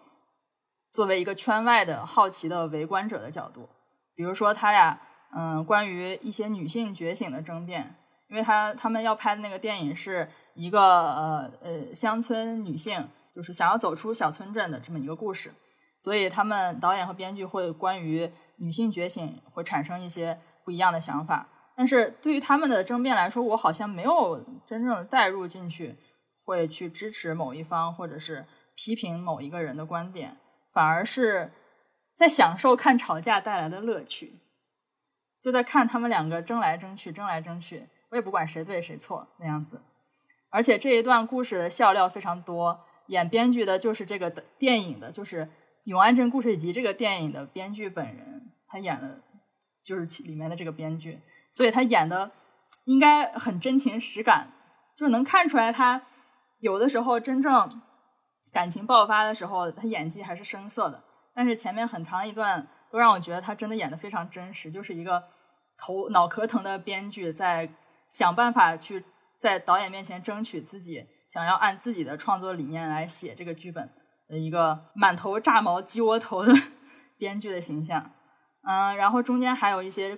作为一个圈外的好奇的围观者的角度。比如说他俩，嗯，关于一些女性觉醒的争辩，因为他他们要拍的那个电影是一个呃呃乡村女性，就是想要走出小村镇的这么一个故事。所以，他们导演和编剧会关于女性觉醒会产生一些不一样的想法。但是对于他们的争辩来说，我好像没有真正的带入进去，会去支持某一方，或者是批评某一个人的观点，反而是在享受看吵架带来的乐趣，就在看他们两个争来争去，争来争去，我也不管谁对谁错那样子。而且这一段故事的笑料非常多，演编剧的就是这个电影的，就是。《永安镇故事集》这个电影的编剧本人，他演了就是里面的这个编剧，所以他演的应该很真情实感，就能看出来他有的时候真正感情爆发的时候，他演技还是生涩的。但是前面很长一段都让我觉得他真的演的非常真实，就是一个头脑壳疼的编剧在想办法去在导演面前争取自己想要按自己的创作理念来写这个剧本的。一个满头炸毛鸡窝头的 [laughs] 编剧的形象，嗯，然后中间还有一些，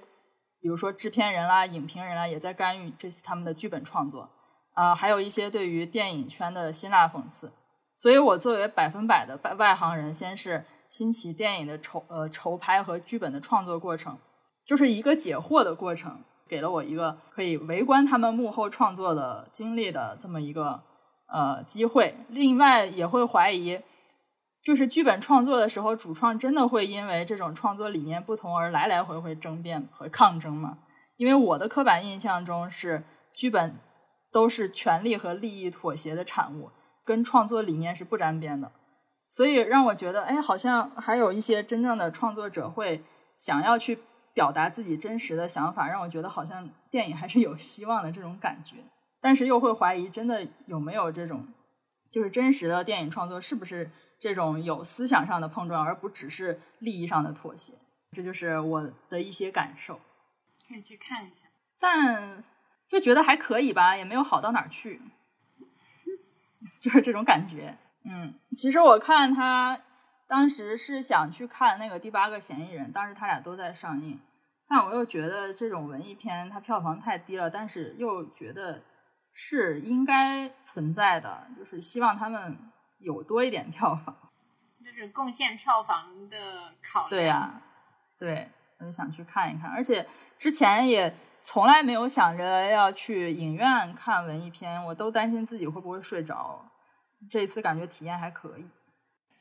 比如说制片人啦、影评人啦，也在干预这他们的剧本创作，啊，还有一些对于电影圈的辛辣讽刺。所以我作为百分百的外外行人，先是新奇电影的筹呃筹拍和剧本的创作过程，就是一个解惑的过程，给了我一个可以围观他们幕后创作的经历的这么一个呃机会。另外也会怀疑。就是剧本创作的时候，主创真的会因为这种创作理念不同而来来回回争辩和抗争吗？因为我的刻板印象中是剧本都是权力和利益妥协的产物，跟创作理念是不沾边的。所以让我觉得，哎，好像还有一些真正的创作者会想要去表达自己真实的想法，让我觉得好像电影还是有希望的这种感觉。但是又会怀疑，真的有没有这种，就是真实的电影创作是不是？这种有思想上的碰撞，而不只是利益上的妥协，这就是我的一些感受。可以去看一下，但就觉得还可以吧，也没有好到哪儿去，就是这种感觉。嗯，其实我看他当时是想去看那个《第八个嫌疑人》，当时他俩都在上映，但我又觉得这种文艺片它票房太低了，但是又觉得是应该存在的，就是希望他们。有多一点票房，[laughs] 就是贡献票房的考量。对呀，对，我就想去看一看。而且之前也从来没有想着要去影院看文艺片，我都担心自己会不会睡着。这一次感觉体验还可以。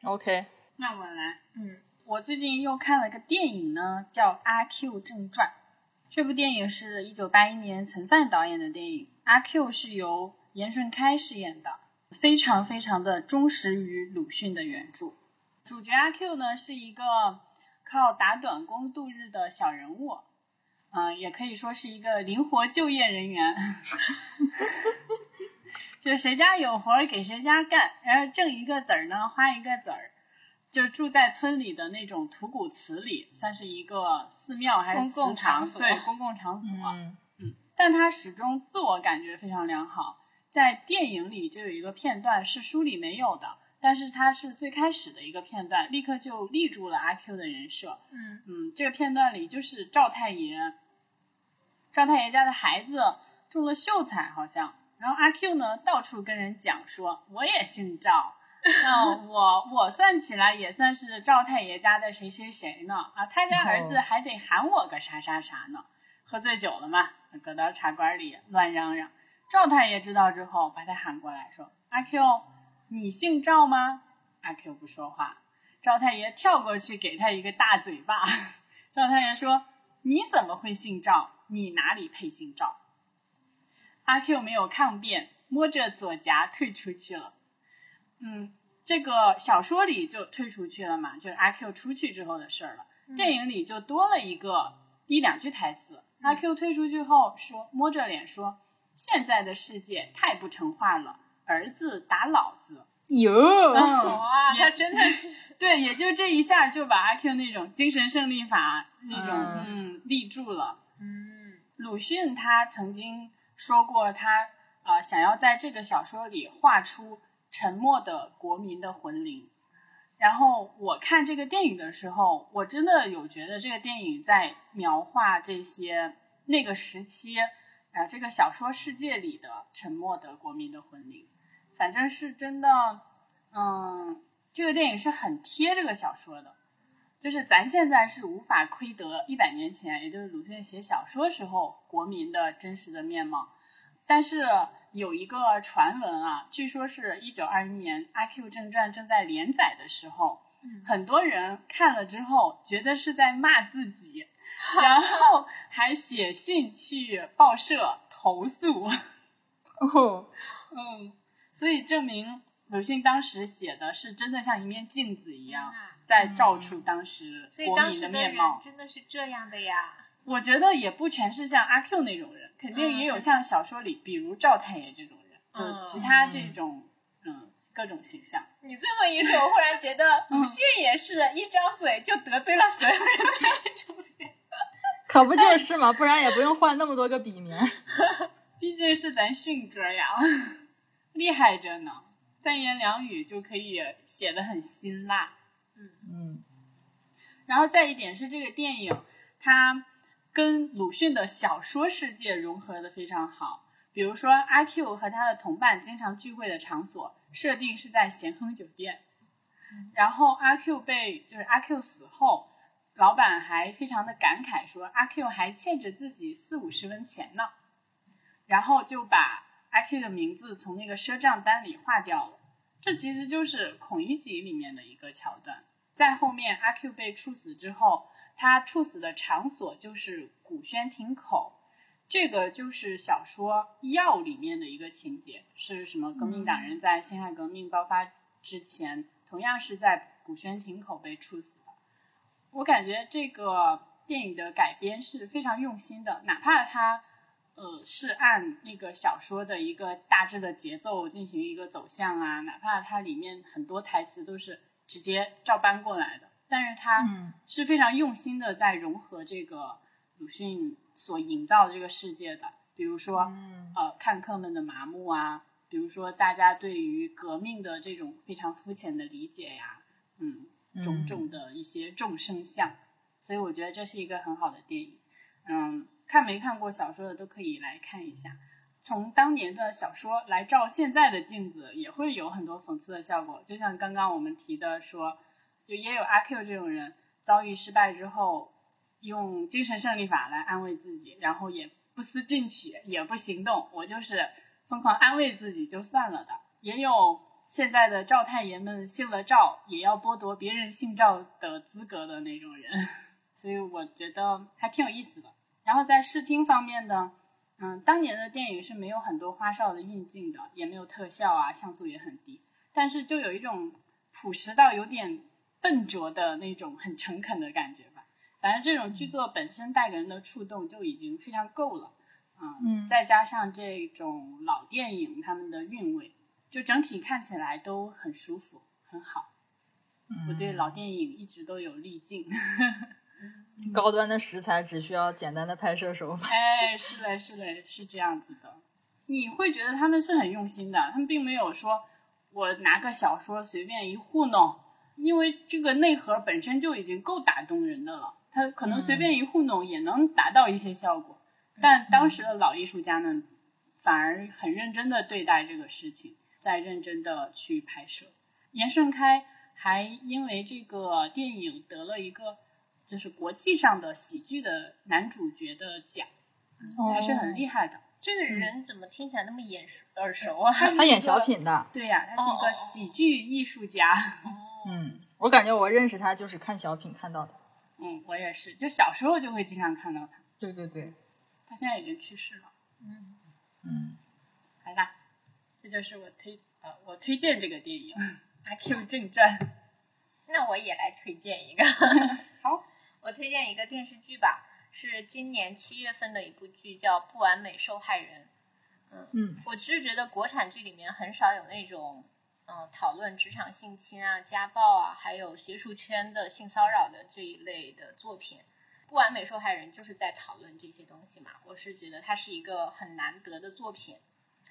OK，那我来。嗯，我最近又看了个电影呢，叫《阿 Q 正传》。这部电影是一九八一年陈范导演的电影，阿 Q 是由严顺开饰演的。非常非常的忠实于鲁迅的原著，主角阿 Q 呢是一个靠打短工度日的小人物，嗯，也可以说是一个灵活就业人员，[laughs] 就谁家有活给谁家干，然后挣一个子儿呢花一个子儿，就住在村里的那种土谷祠里，算是一个寺庙还是公共祠堂场所对，公共场所。嗯但他始终自我感觉非常良好。在电影里就有一个片段是书里没有的，但是它是最开始的一个片段，立刻就立住了阿 Q 的人设。嗯嗯，这个片段里就是赵太爷，赵太爷家的孩子中了秀才，好像。然后阿 Q 呢，到处跟人讲说，我也姓赵，[laughs] 那我我算起来也算是赵太爷家的谁谁谁呢？啊，他家儿子哦还得喊我个啥啥啥呢？喝醉酒了嘛，搁到茶馆里乱嚷嚷。赵太爷知道之后，把他喊过来说：“阿 Q，你姓赵吗？”阿 Q 不说话。赵太爷跳过去给他一个大嘴巴。[laughs] 赵太爷说：“你怎么会姓赵？你哪里配姓赵？”阿 Q 没有抗辩，摸着左颊退出去了。嗯，这个小说里就退出去了嘛，就是阿 Q 出去之后的事儿了。电影里就多了一个一两句台词。阿 Q 退出去后说，摸着脸说：“现在的世界太不成话了，儿子打老子。”有，嗯，[laughs] 哇，他真的是对，也就这一下就把阿 Q 那种精神胜利法那种嗯嗯立住了。嗯鲁迅他曾经说过他，呃想要在这个小说里画出沉默的国民的魂灵。然后我看这个电影的时候，我真的有觉得这个电影在描画这些那个时期，呃，这个小说世界里的沉默的国民的魂灵，反正是真的，嗯，这个电影是很贴这个小说的。就是咱现在是无法窥得一百年前，也就是鲁迅写小说时候国民的真实的面貌。但是有一个传闻啊，据说是一九二一年《阿 Q 正传》正在连载的时候，嗯很多人看了之后觉得是在骂自己，然后还写信去报社投诉。[laughs] 哦，嗯，所以证明鲁迅当时写的是真的像一面镜子一样，啊在照出当时所以国民当时的面貌。真的是这样的呀。我觉得也不全是像阿 Q 那种人，肯定也有像小说里，比如赵太爷这种人，嗯就其他这种嗯各种形象。你这么一说，我忽然觉得 [laughs] 鲁迅也是一张嘴就得罪了所有人的那种人。[laughs] 可不就是嘛，不然也不用换那么多个笔名。[laughs] 毕竟是咱迅哥呀，厉害着呢，三言两语就可以写的很辛辣。嗯然后再一点是这个电影，它跟鲁迅的小说世界融合的非常好。比如说，阿 Q 和他的同伴经常聚会的场所设定是在咸亨酒店，然后阿 Q 被就是阿 Q 死后，老板还非常的感慨说阿 Q 还欠着自己四五十文钱呢，然后就把阿 Q 的名字从那个赊账单里划掉了。这其实就是《孔乙己》里面的一个桥段。在后面阿 Q 被处死之后，他处死的场所就是古轩亭口，这个就是小说《药》里面的一个情节，是什么？革命党人在辛亥革命爆发之前，同样是在古轩亭口被处死的。我感觉这个电影的改编是非常用心的，哪怕它呃是按那个小说的一个大致的节奏进行一个走向啊，哪怕它里面很多台词都是直接照搬过来的，但是它嗯是非常用心的在融合这个鲁迅所营造的这个世界的，比如说嗯呃看客们的麻木啊，比如说大家对于革命的这种非常肤浅的理解呀，嗯，种种的一些众生相，所以我觉得这是一个很好的电影。嗯，看没看过小说的都可以来看一下。从当年的小说来照现在的镜子，也会有很多讽刺的效果。就像刚刚我们提的说，就也有阿 Q 这种人遭遇失败之后，用精神胜利法来安慰自己，然后也不思进取，也不行动，我就是疯狂安慰自己就算了的。也有现在的赵太爷们姓了赵，也要剥夺别人姓赵的资格的那种人，所以我觉得还挺有意思的。然后在视听方面呢，嗯，当年的电影是没有很多花哨的运镜的，也没有特效啊，像素也很低，但是就有一种朴实到有点笨拙的那种很诚恳的感觉吧。反正这种剧作本身带给人的触动就已经非常够了，啊、嗯再加上这种老电影他们的韵味，就整体看起来都很舒服，很好。我对老电影一直都有滤镜。[laughs] 高端的食材只需要简单的拍摄手法。哎，是嘞，是嘞，是这样子的。你会觉得他们是很用心的，他们并没有说我拿个小说随便一糊弄，因为这个内核本身就已经够打动人的了。他可能随便一糊弄也能达到一些效果，但当时的老艺术家们，反而很认真的对待这个事情，在认真的去拍摄。严胜开还因为这个电影得了一个就是国际上的喜剧的男主角的奖，还是很厉害的。这个人怎么听起来那么眼熟耳熟啊？他演小品的。对呀，他是一个喜剧艺术家。嗯，我感觉我认识他就是看小品看到的。嗯，我也是，就小时候就会经常看到他。对对对，他现在已经去世了。嗯嗯，好啦，这就是我推呃我推荐这个电影《阿 Q 正传》。那我也来推荐一个。[laughs] 好，我推荐一个电视剧吧，是今年七月份的一部剧，叫《不完美受害人》。嗯嗯，我其实觉得国产剧里面很少有那种。嗯，讨论职场性侵啊、家暴啊，还有学术圈的性骚扰的这一类的作品，《不完美受害人》就是在讨论这些东西嘛。我是觉得它是一个很难得的作品。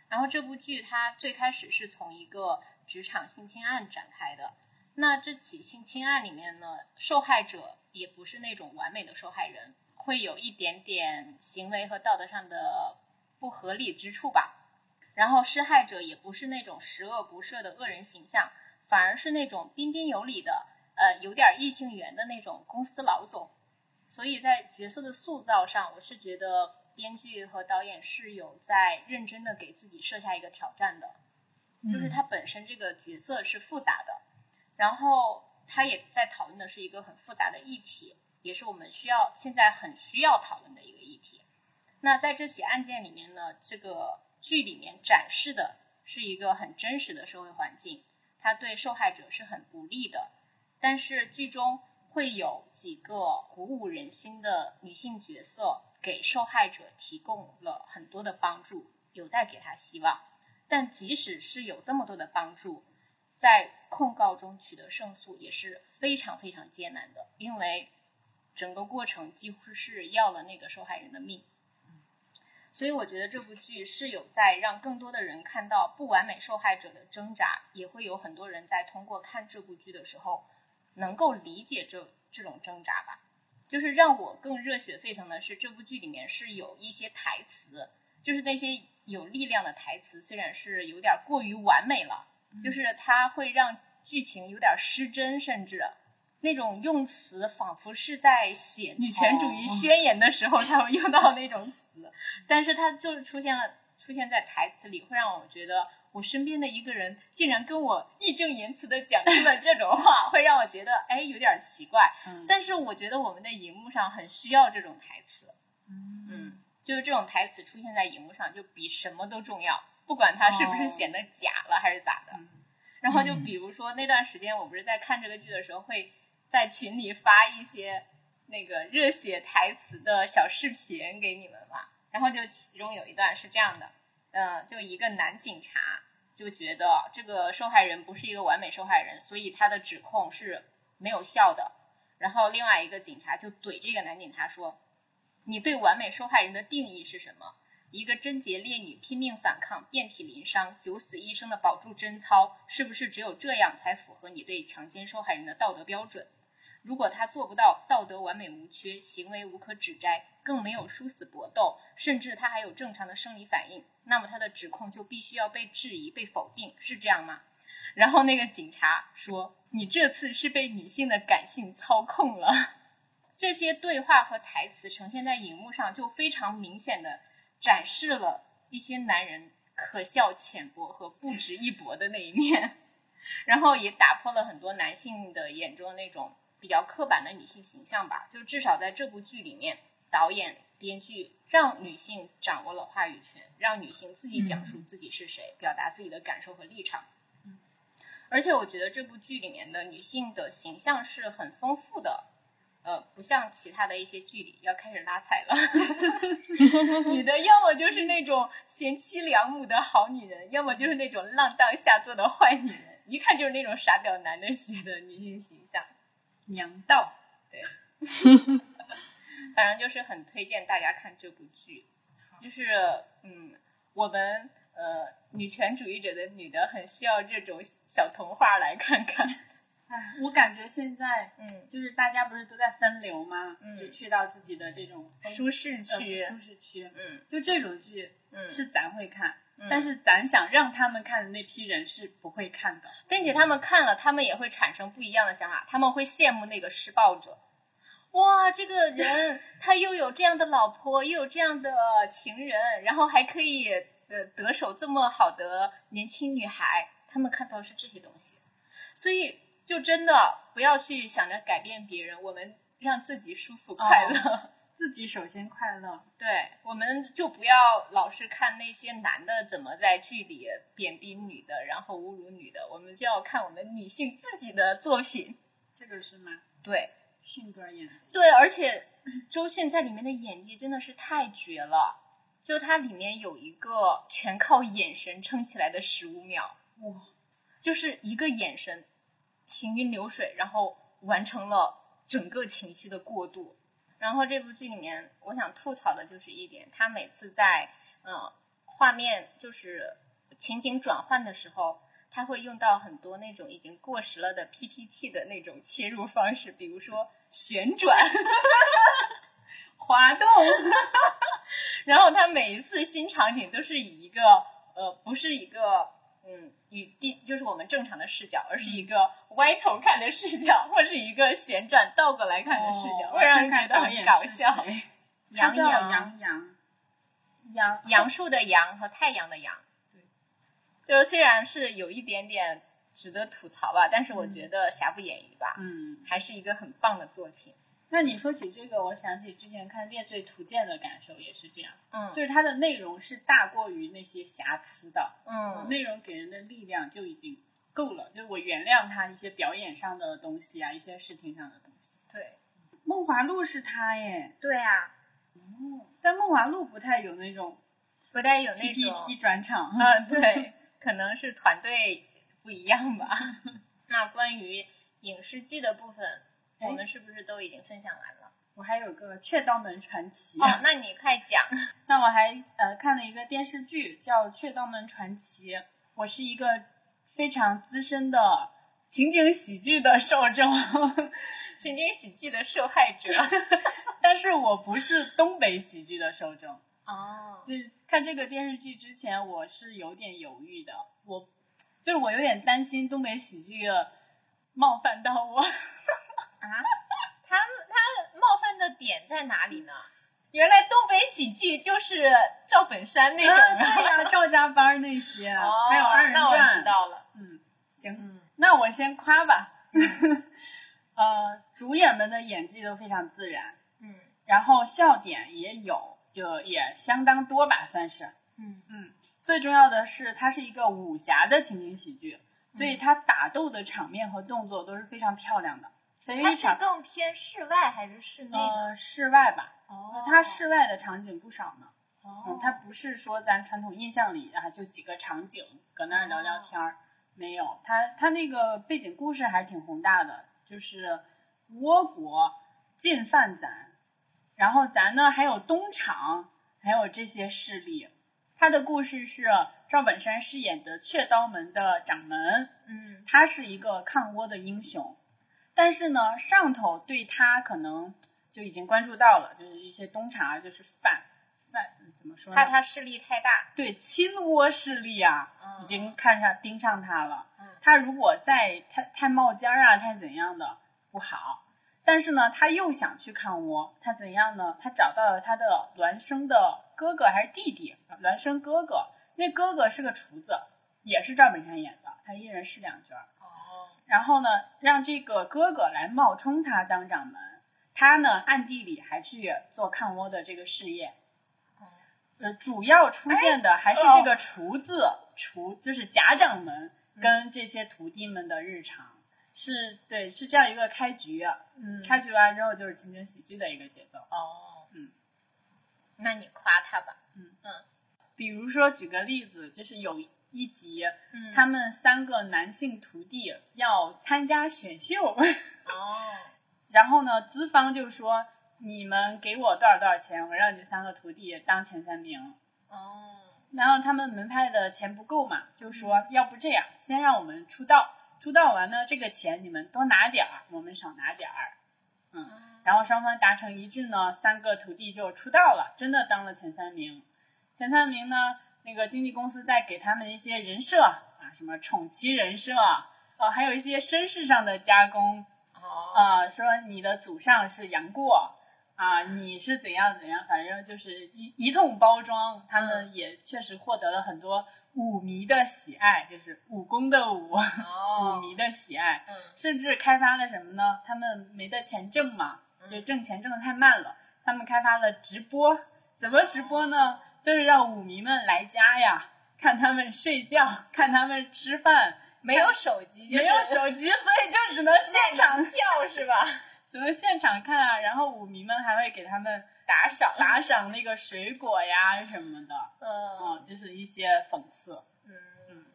然后这部剧它最开始是从一个职场性侵案展开的。那这起性侵案里面呢，受害者也不是那种完美的受害人，会有一点点行为和道德上的不合理之处吧。然后施害者也不是那种十恶不赦的恶人形象，反而是那种彬彬有礼的，呃，有点异性缘的那种公司老总。所以在角色的塑造上，我是觉得编剧和导演是有在认真的给自己设下一个挑战的，就是他本身这个角色是复杂的，然后他也在讨论的是一个很复杂的议题，也是我们需要现在很需要讨论的一个议题。那在这起案件里面呢，这个。剧里面展示的是一个很真实的社会环境，它对受害者是很不利的。但是剧中会有几个鼓舞人心的女性角色，给受害者提供了很多的帮助，有在给他希望。但即使是有这么多的帮助，在控告中取得胜诉也是非常非常艰难的，因为整个过程几乎是要了那个受害人的命。所以我觉得这部剧是有在让更多的人看到不完美受害者的挣扎，也会有很多人在通过看这部剧的时候，能够理解这这种挣扎吧。就是让我更热血沸腾的是，这部剧里面是有一些台词，就是那些有力量的台词，虽然是有点过于完美了，就是它会让剧情有点失真，甚至那种用词仿佛是在写女权主义宣言的时候才会用到那种词。[laughs] 但是它就是出现了，出现在台词里，会让我觉得我身边的一个人竟然跟我义正言辞的讲出了这种话，会让我觉得哎有点奇怪。但是我觉得我们的荧幕上很需要这种台词，嗯，就是这种台词出现在荧幕上，就比什么都重要，不管它是不是显得假了还是咋的。然后就比如说那段时间，我不是在看这个剧的时候，会在群里发一些。那个热血台词的小视频给你们嘛，然后就其中有一段是这样的，嗯，就一个男警察就觉得这个受害人不是一个完美受害人，所以他的指控是没有效的。然后另外一个警察就怼这个男警察说：“你对完美受害人的定义是什么？一个贞洁烈女拼命反抗，遍体鳞伤，九死一生的保住贞操，是不是只有这样才符合你对强奸受害人的道德标准？”如果他做不到道德完美无缺，行为无可指摘，更没有殊死搏斗，甚至他还有正常的生理反应，那么他的指控就必须要被质疑、被否定，是这样吗？[laughs] 然后那个警察说：“你这次是被女性的感性操控了。[laughs] ”这些对话和台词呈现在荧幕上，就非常明显的展示了一些男人可笑、浅薄和不值一驳的那一面，然后也打破了很多男性的眼中的那种。比较刻板的女性形象吧，就至少在这部剧里面，导演、编剧让女性掌握了话语权，让女性自己讲述自己是谁，表达自己的感受和立场。嗯，而且我觉得这部剧里面的女性的形象是很丰富的，呃，不像其他的一些剧里要开始拉踩了，[laughs] 女的要么就是那种贤妻良母的好女人，要么就是那种浪荡下作的坏女人。一看就是那种傻屌男的写的女性形象，娘道，对，[laughs] 反正就是很推荐大家看这部剧，就是嗯，我们呃女权主义者的女的很需要这种小童话来看看，哎，我感觉现在嗯，就是大家不是都在分流吗？嗯就去到自己的这种舒适呃区，舒适区，嗯就这种剧嗯，是咱会看，嗯但是咱想让他们看的那批人是不会看的。并且他们看了，他们也会产生不一样的想法，他们会羡慕那个施暴者。哇，这个人 [laughs] 他又有这样的老婆，又有这样的情人，然后还可以呃得手这么好的年轻女孩，他们看到的是这些东西，所以就真的不要去想着改变别人，我们让自己舒服快乐。[laughs] 自己首先快乐，对，我们就不要老是看那些男的怎么在剧里贬低女的，然后侮辱女的，我们就要看我们女性自己的作品。这个是吗？对迅哥演的，对，而且周迅在里面的演技真的是太绝了，就它里面有一个全靠眼神撑起来的十五秒，哇，就是一个眼神，行云流水，然后完成了整个情绪的过渡。然后这部剧里面，我想吐槽的就是一点，他每次在呃画面就是情景转换的时候，他会用到很多那种已经过时了的 PPT 的那种切入方式，比如说旋转、[laughs] 滑动，[laughs] 然后他每一次新场景都是以一个呃不是一个嗯与第就是我们正常的视角，而是一个歪头看的视角，或是一个旋转倒过来看的视角，哦会让人觉得很搞笑。他杨洋杨洋，杨杨树的杨和太阳的阳，对，就是虽然是有一点点值得吐槽吧，但是我觉得瑕不掩瑜吧，嗯，还是一个很棒的作品。那你说起这个，我想起之前看《猎罪图鉴》的感受也是这样，嗯就是它的内容是大过于那些瑕疵的，嗯内容给人的力量就已经够了，就是我原谅他一些表演上的东西啊，一些视听上的东西。对梦华录是他耶，对啊，但梦华录不太有那种不太有那种 PPT 转场。嗯，[laughs] 对，可能是团队不一样吧。[laughs] 那关于影视剧的部分，哎我们是不是都已经分享完了？我还有个《雀刀门传奇》哦，那你快讲。[laughs] 那我还呃看了一个电视剧叫《雀刀门传奇》，我是一个非常资深的情景喜剧的受众，[laughs] 情景喜剧的受害者。[laughs] 但是我不是东北喜剧的受众。哦，就是看这个电视剧之前，我是有点犹豫的，我就是我有点担心东北喜剧冒犯到我。啊，[laughs] 他他冒犯的点在哪里呢？原来东北喜剧就是赵本山那种嗯对呀、[laughs] 赵家班儿那些，哦，还有二人那我转。知道了。嗯，行，嗯那我先夸吧。[laughs] 呃，主演们的演技都非常自然，嗯然后笑点也有，就也相当多吧，算是。嗯嗯，最重要的是，它是一个武侠的情景喜剧，所以嗯它打斗的场面和动作都是非常漂亮的，它非常是更偏室外还是室内呢？呃室外吧。哦它室外的场景不少呢。哦嗯，它不是说咱传统印象里啊，就几个场景搁那儿聊聊天儿，没有。它它那个背景故事还是挺宏大的，就是倭国进犯咱，然后咱呢还有东厂，还有这些势力。他的故事是赵本山饰演的雀刀门的掌门，嗯他是一个抗倭的英雄，但是呢，上头对他可能就已经关注到了，就是一些东厂啊就是反反怎么说呢？怕他势力太大。对亲倭势力啊，嗯已经看上盯上他了。嗯他如果再太太冒尖儿啊，太怎样的不好。但是呢，他又想去抗倭，他怎样呢？他找到了他的孪生的哥哥还是弟弟，孪生哥哥。那哥哥是个厨子，也是赵本山演的，他一人饰两角然后呢，让这个哥哥来冒充他当掌门，他呢暗地里还去做抗倭的这个事业。哦呃，主要出现的还是哦这个厨子，厨就是贾掌门跟这些徒弟们的日常，是对，是这样一个开局。啊嗯开局完之后就是情景喜剧的一个节奏。哦嗯，那你夸他吧。嗯嗯比如说举个例子，就是有一集，嗯。他们三个男性徒弟要参加选秀，哦，[laughs] 然后呢，资方就说你们给我多少多少钱，我让你三个徒弟当前三名。哦，然后他们门派的钱不够嘛，就说要不这样，先让我们出道，出道完呢，这个钱你们多拿点儿，我们少拿点儿。嗯，然后双方达成一致呢，三个徒弟就出道了，真的当了前三名。前三名呢，那个经纪公司在给他们一些人设啊，什么宠妻人设，呃，还有一些身世上的加工，哦，啊，说你的祖上是杨过啊，你是怎样怎样，反正就是一一通包装，他们也确实获得了很多舞迷的喜爱，就是武功的武，[laughs] 舞哦，迷的喜爱，嗯甚至开发了什么呢？他们没得钱挣嘛，就挣钱挣得太慢了，他们开发了直播，怎么直播呢？就是让舞迷们来家呀，看他们睡觉，看他们吃饭，没有手机，没有手机，所以就只能现场跳是吧？[laughs] 只能现场看啊，然后舞迷们还会给他们打赏，打赏。那个水果呀什么的，嗯。嗯，就是一些讽刺，嗯，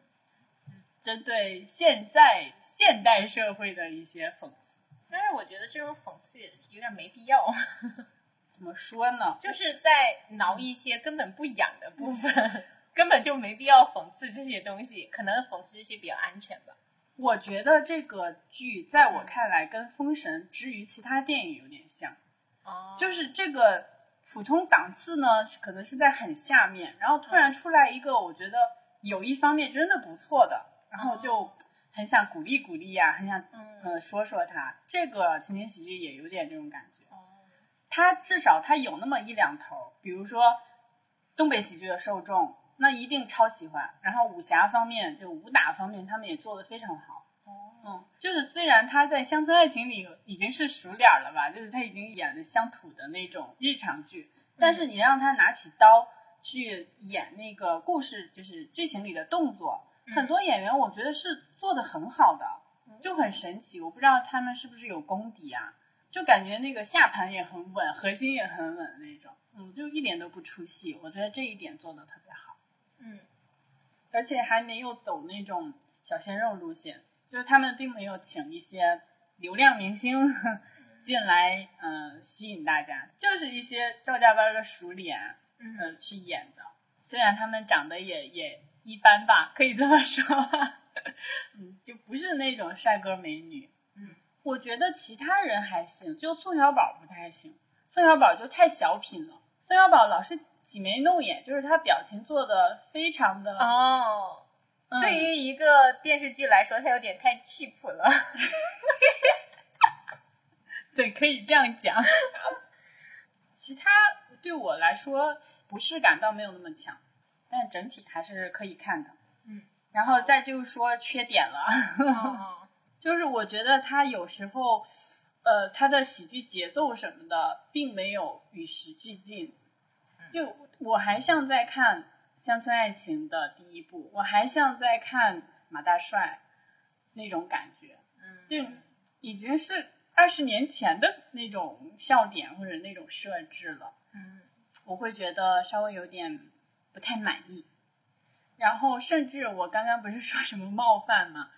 针对现在现代社会的一些讽刺。但是我觉得这种讽刺也有点没必要，[laughs] 怎么说呢？就是在挠一些根本不痒的部分，[laughs] 根本就没必要讽刺这些东西，可能讽刺这些比较安全吧。我觉得这个剧在我看来跟《封神》之于其他电影有点像，哦。就是这个普通档次呢，可能是在很下面，然后突然出来一个我觉得有一方面真的不错的，然后就很想鼓励鼓励呀、很想嗯。呃说说他。这个情景喜剧也有点这种感觉，哦它至少他有那么一两头，比如说东北喜剧的受众，那一定超喜欢。然后武侠方面，就武打方面，他们也做得非常好。嗯，就是虽然他在《乡村爱情》里已经是熟脸了吧，就是他已经演的乡土的那种日常剧，但是你让他拿起刀去演那个故事，就是剧情里的动作，很多演员我觉得是做的很好的，就很神奇。我不知道他们是不是有功底啊，就感觉那个下盘也很稳，核心也很稳那种，嗯，就一点都不出戏。我觉得这一点做的特别好。嗯而且还没有走那种小鲜肉路线，就是他们并没有请一些流量明星 [laughs] 进来，嗯、吸引大家，就是一些赵家班的熟脸，嗯呃，去演的。虽然他们长得也也一般吧，可以这么说吧，[laughs] 嗯，就不是那种帅哥美女。嗯，我觉得其他人还行，就宋小宝不太行，宋小宝就太小品了。宋小宝老是挤眉弄眼，就是他表情做的非常的哦，嗯对于一个电视剧来说，他有点太 cheap 了。[laughs] 对，可以这样讲。[laughs] 其他对我来说不适感倒没有那么强，但整体还是可以看的。嗯，然后再就是说缺点了，哦就是我觉得他有时候，呃，他的喜剧节奏什么的并没有与时俱进。就我还像在看《乡村爱情》的第一部，我还像在看马大帅那种感觉。嗯，就已经是二十年前的那种笑点或者那种设置了，嗯我会觉得稍微有点不太满意。然后甚至我刚刚不是说什么冒犯吗？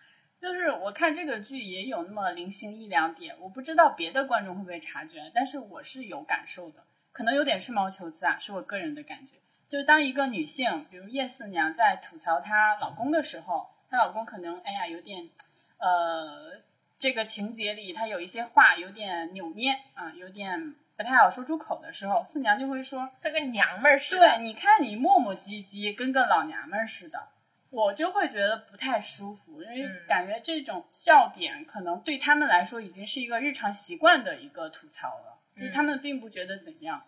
就是我看这个剧也有那么零星一两点，我不知道别的观众会不会察觉，但是我是有感受的，可能有点吹毛求疵啊，是我个人的感觉。就是当一个女性，比如叶四娘在吐槽她老公的时候，她老公可能哎呀有点，呃，这个情节里她有一些话有点扭捏啊，有点不太好说出口的时候，四娘就会说，她个娘们儿似对，的。你看你磨磨唧唧，跟个老娘们儿似的，我就会觉得不太舒服，因为嗯感觉这种笑点可能对他们来说已经是一个日常习惯的一个吐槽了，就是他们并不觉得怎样。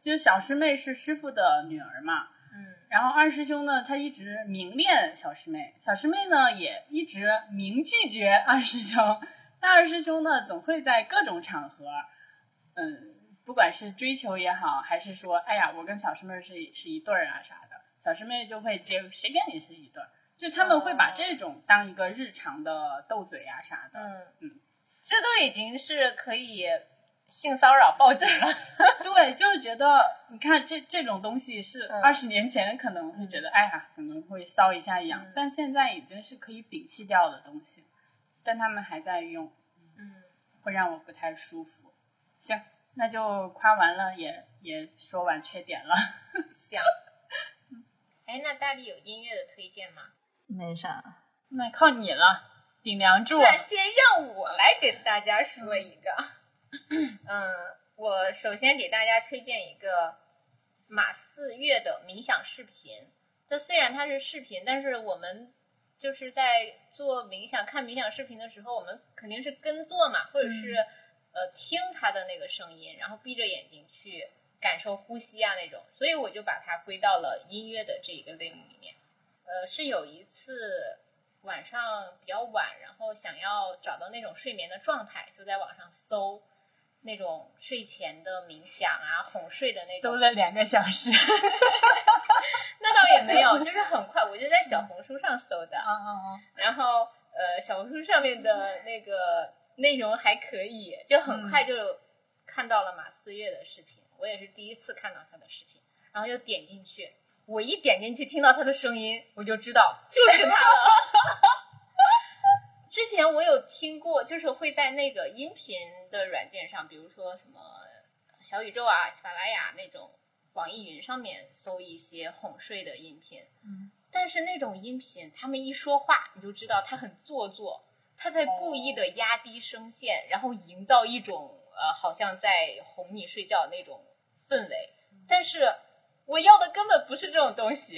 就是小师妹是师傅的女儿嘛，嗯然后二师兄呢，他一直明恋小师妹，小师妹呢也一直明拒绝 [laughs] 二师兄。但二师兄呢，总会在各种场合，嗯，不管是追求也好，还是说，哎呀，我跟小师妹是是一对儿啊啥的，小师妹就会接，谁跟你是一对儿？就他们会把哦这种当一个日常的斗嘴啊啥的。嗯嗯，这都已经是可以性骚扰报警了。[laughs] 对，就是觉觉得，你看这这种东西是嗯二十年前可能会觉得，哎呀，可能会骚一下痒，嗯但现在已经是可以摒弃掉的东西，但他们还在用，嗯，会让我不太舒服。行，那就夸完了，也也说完缺点了。行。[laughs] 哎，那大力有音乐的推荐吗？没啥。那靠你了，顶梁柱。那先让我来给大家说一个。嗯，我首先给大家推荐一个马四月的冥想视频。这虽然它是视频，但是我们就是在做冥想、看冥想视频的时候，我们肯定是跟做嘛，或者是、呃听他的那个声音，然后闭着眼睛去感受呼吸啊那种。所以我就把它归到了音乐的这一个类目里面。呃，是有一次晚上比较晚，然后想要找到那种睡眠的状态，就在网上搜那种睡前的冥想啊、哄睡的那种。搜了两个小时。[laughs] 那倒也没有，[laughs] 就是很快，我就在小红书上搜的。啊啊啊！然后呃，小红书上面的那个内容还可以，就很快就看到了马思月的视频。我也是第一次看到他的视频，然后又点进去。我一点进去，听到他的声音，我就知道就是他了。[laughs] 之前我有听过，就是会在那个音频的软件上，比如说什么小宇宙啊、喜马拉雅那种网易云上面搜一些哄睡的音频。嗯，但是那种音频，他们一说话，你就知道他很做作，他在故意的压低声线，然后营造一种呃好像在哄你睡觉那种氛围。但是我要的根本不是这种东西，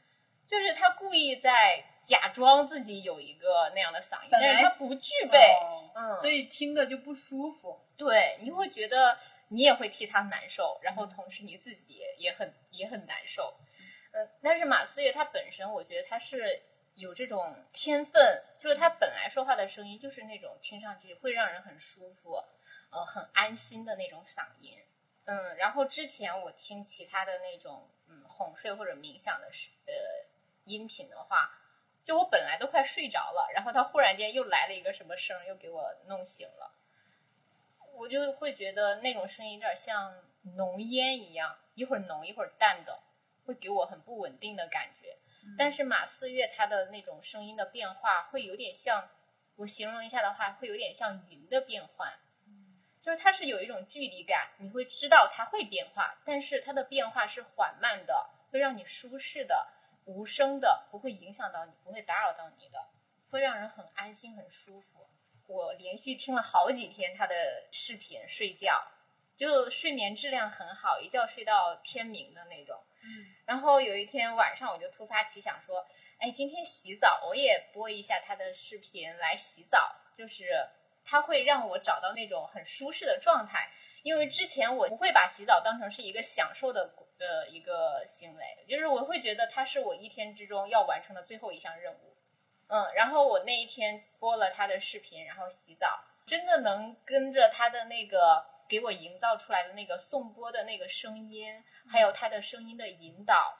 [laughs] 就是他故意在假装自己有一个那样的嗓音，但是他不具备。哦嗯所以听着就不舒服。对，你会觉得你也会替他难受，然后同时你自己也也很也很难受。嗯，但是马思月他本身，我觉得他是有这种天分，就是他本来说话的声音就是那种听上去会让人很舒服，呃，很安心的那种嗓音。嗯，然后之前我听其他的那种嗯哄睡或者冥想的视呃音频的话，就我本来都快睡着了，然后他忽然间又来了一个什么声，又给我弄醒了。我就会觉得那种声音有点像浓烟一样，一会儿浓一会儿淡的，会给我很不稳定的感觉。但是马四月他的那种声音的变化会有点像，我形容一下的话，会有点像云的变换，就是它是有一种距离感，你会知道它会变化，但是它的变化是缓慢的，会让你舒适的、无声的，不会影响到你，不会打扰到你的，会让人很安心、很舒服。我连续听了好几天他的视频睡觉，就睡眠质量很好，一觉睡到天明的那种。嗯，然后有一天晚上，我就突发奇想说，哎，今天洗澡我也播一下他的视频来洗澡，就是他会让我找到那种很舒适的状态。因为之前我不会把洗澡当成是一个享受的呃一个行为，就是我会觉得它是我一天之中要完成的最后一项任务。嗯，然后我那一天播了他的视频，然后洗澡，真的能跟着他的那个给我营造出来的那个颂钵的那个声音，还有他的声音的引导，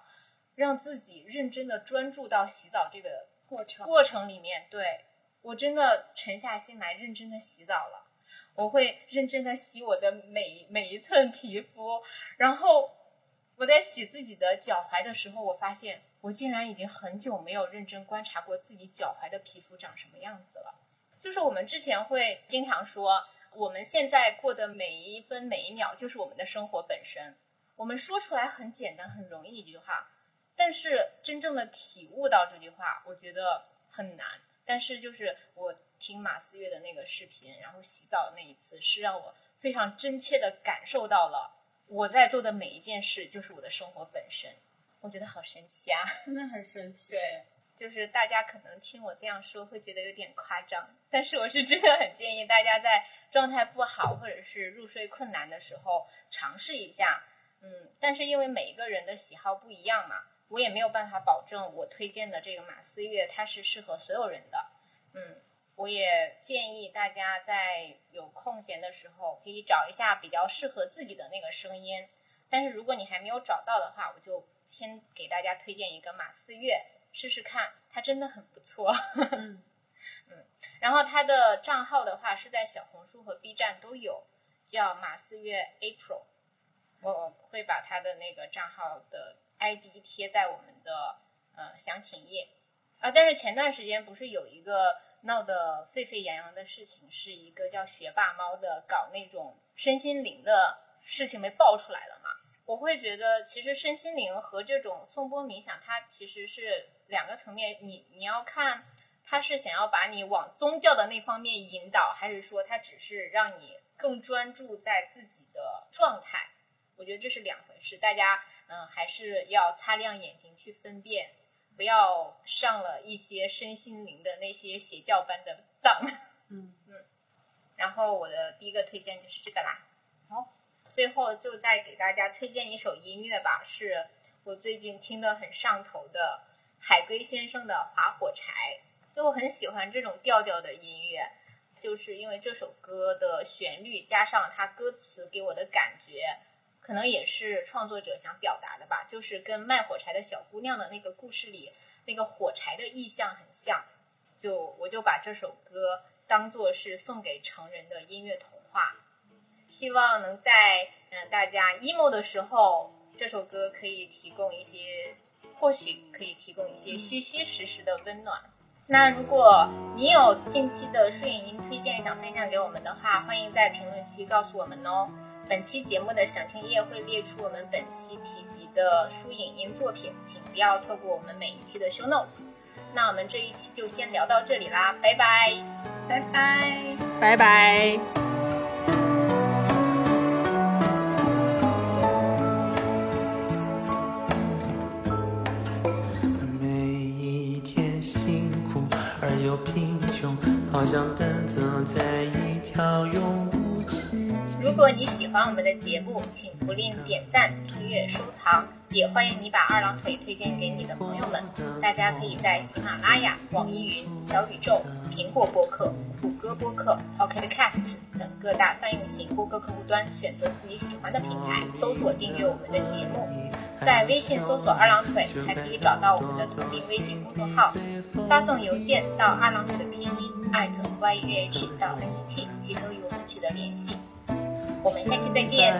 让自己认真的专注到洗澡这个过程过程里面。对我真的沉下心来，认真的洗澡了。我会认真的洗我的每每一寸皮肤，然后我在洗自己的脚踝的时候，我发现我竟然已经很久没有认真观察过自己脚踝的皮肤长什么样子了。就是我们之前会经常说，我们现在过的每一分每一秒就是我们的生活本身。我们说出来很简单很容易一句话，但是真正的体悟到这句话，我觉得很难。但是就是我听马思月的那个视频，然后洗澡的那一次，是让我非常真切的感受到了我在做的每一件事就是我的生活本身。我觉得好神奇啊！真的很神奇。对，就是大家可能听我这样说会觉得有点夸张，但是我是真的很建议大家在状态不好或者是入睡困难的时候尝试一下。嗯，但是因为每一个人的喜好不一样嘛，我也没有办法保证我推荐的这个马思月它是适合所有人的。嗯，我也建议大家在有空闲的时候可以找一下比较适合自己的那个声音。但是如果你还没有找到的话，我就先给大家推荐一个马思月，试试看，它真的很不错。[laughs] 嗯嗯，然后它的账号的话是在小红书和 B 站都有，叫马思月 April，我会会把他的那个账号的 ID 贴在我们的呃详情页啊。但是前段时间不是有一个闹得沸沸扬扬的事情，是一个叫学霸猫的搞那种身心灵的事情被爆出来了嘛？我会觉得，其实身心灵和这种颂钵冥想，它其实是两个层面。你你要看，他是想要把你往宗教的那方面引导，还是说他只是让你更专注在自己的状态？我觉得这是两回事。大家嗯，还是要擦亮眼睛去分辨，不要上了一些身心灵的那些邪教般的当。[laughs] 嗯嗯。然后我的第一个推荐就是这个啦。好。最后就再给大家推荐一首音乐吧，是我最近听得很上头的海龟先生的《划火柴》，因为我很喜欢这种调调的音乐，就是因为这首歌的旋律加上它歌词给我的感觉，可能也是创作者想表达的吧，就是跟卖火柴的小姑娘的那个故事里那个火柴的意象很像，就我就把这首歌当做是送给成人的音乐童话。希望能在嗯大家 emo 的时候，这首歌可以提供一些，或许可以提供一些虚虚实实的温暖。那如果你有近期的摄影音推荐想分享给我们的话，欢迎在评论区告诉我们哦。本期节目的详情页会列出我们本期提及的书影音作品，请不要错过我们每一期的 show notes。那我们这一期就先聊到这里啦，拜拜，拜拜，拜拜。如果你喜欢我们的节目，请不吝点赞、订阅、收藏，也欢迎你把二郎腿推荐给你的朋友们。大家可以在喜马拉雅、网易云、小宇宙、苹果播客、谷歌播客、Pocket Casts 等各大泛用型播客客户端选择自己喜欢的平台，搜索订阅我们的节目。在微信搜索“二郎腿”，还可以找到我们的同名微信公众号。发送邮件到“二郎腿”的拼音 @yeh 到 net，即可与我们取得联系。我们下期再见。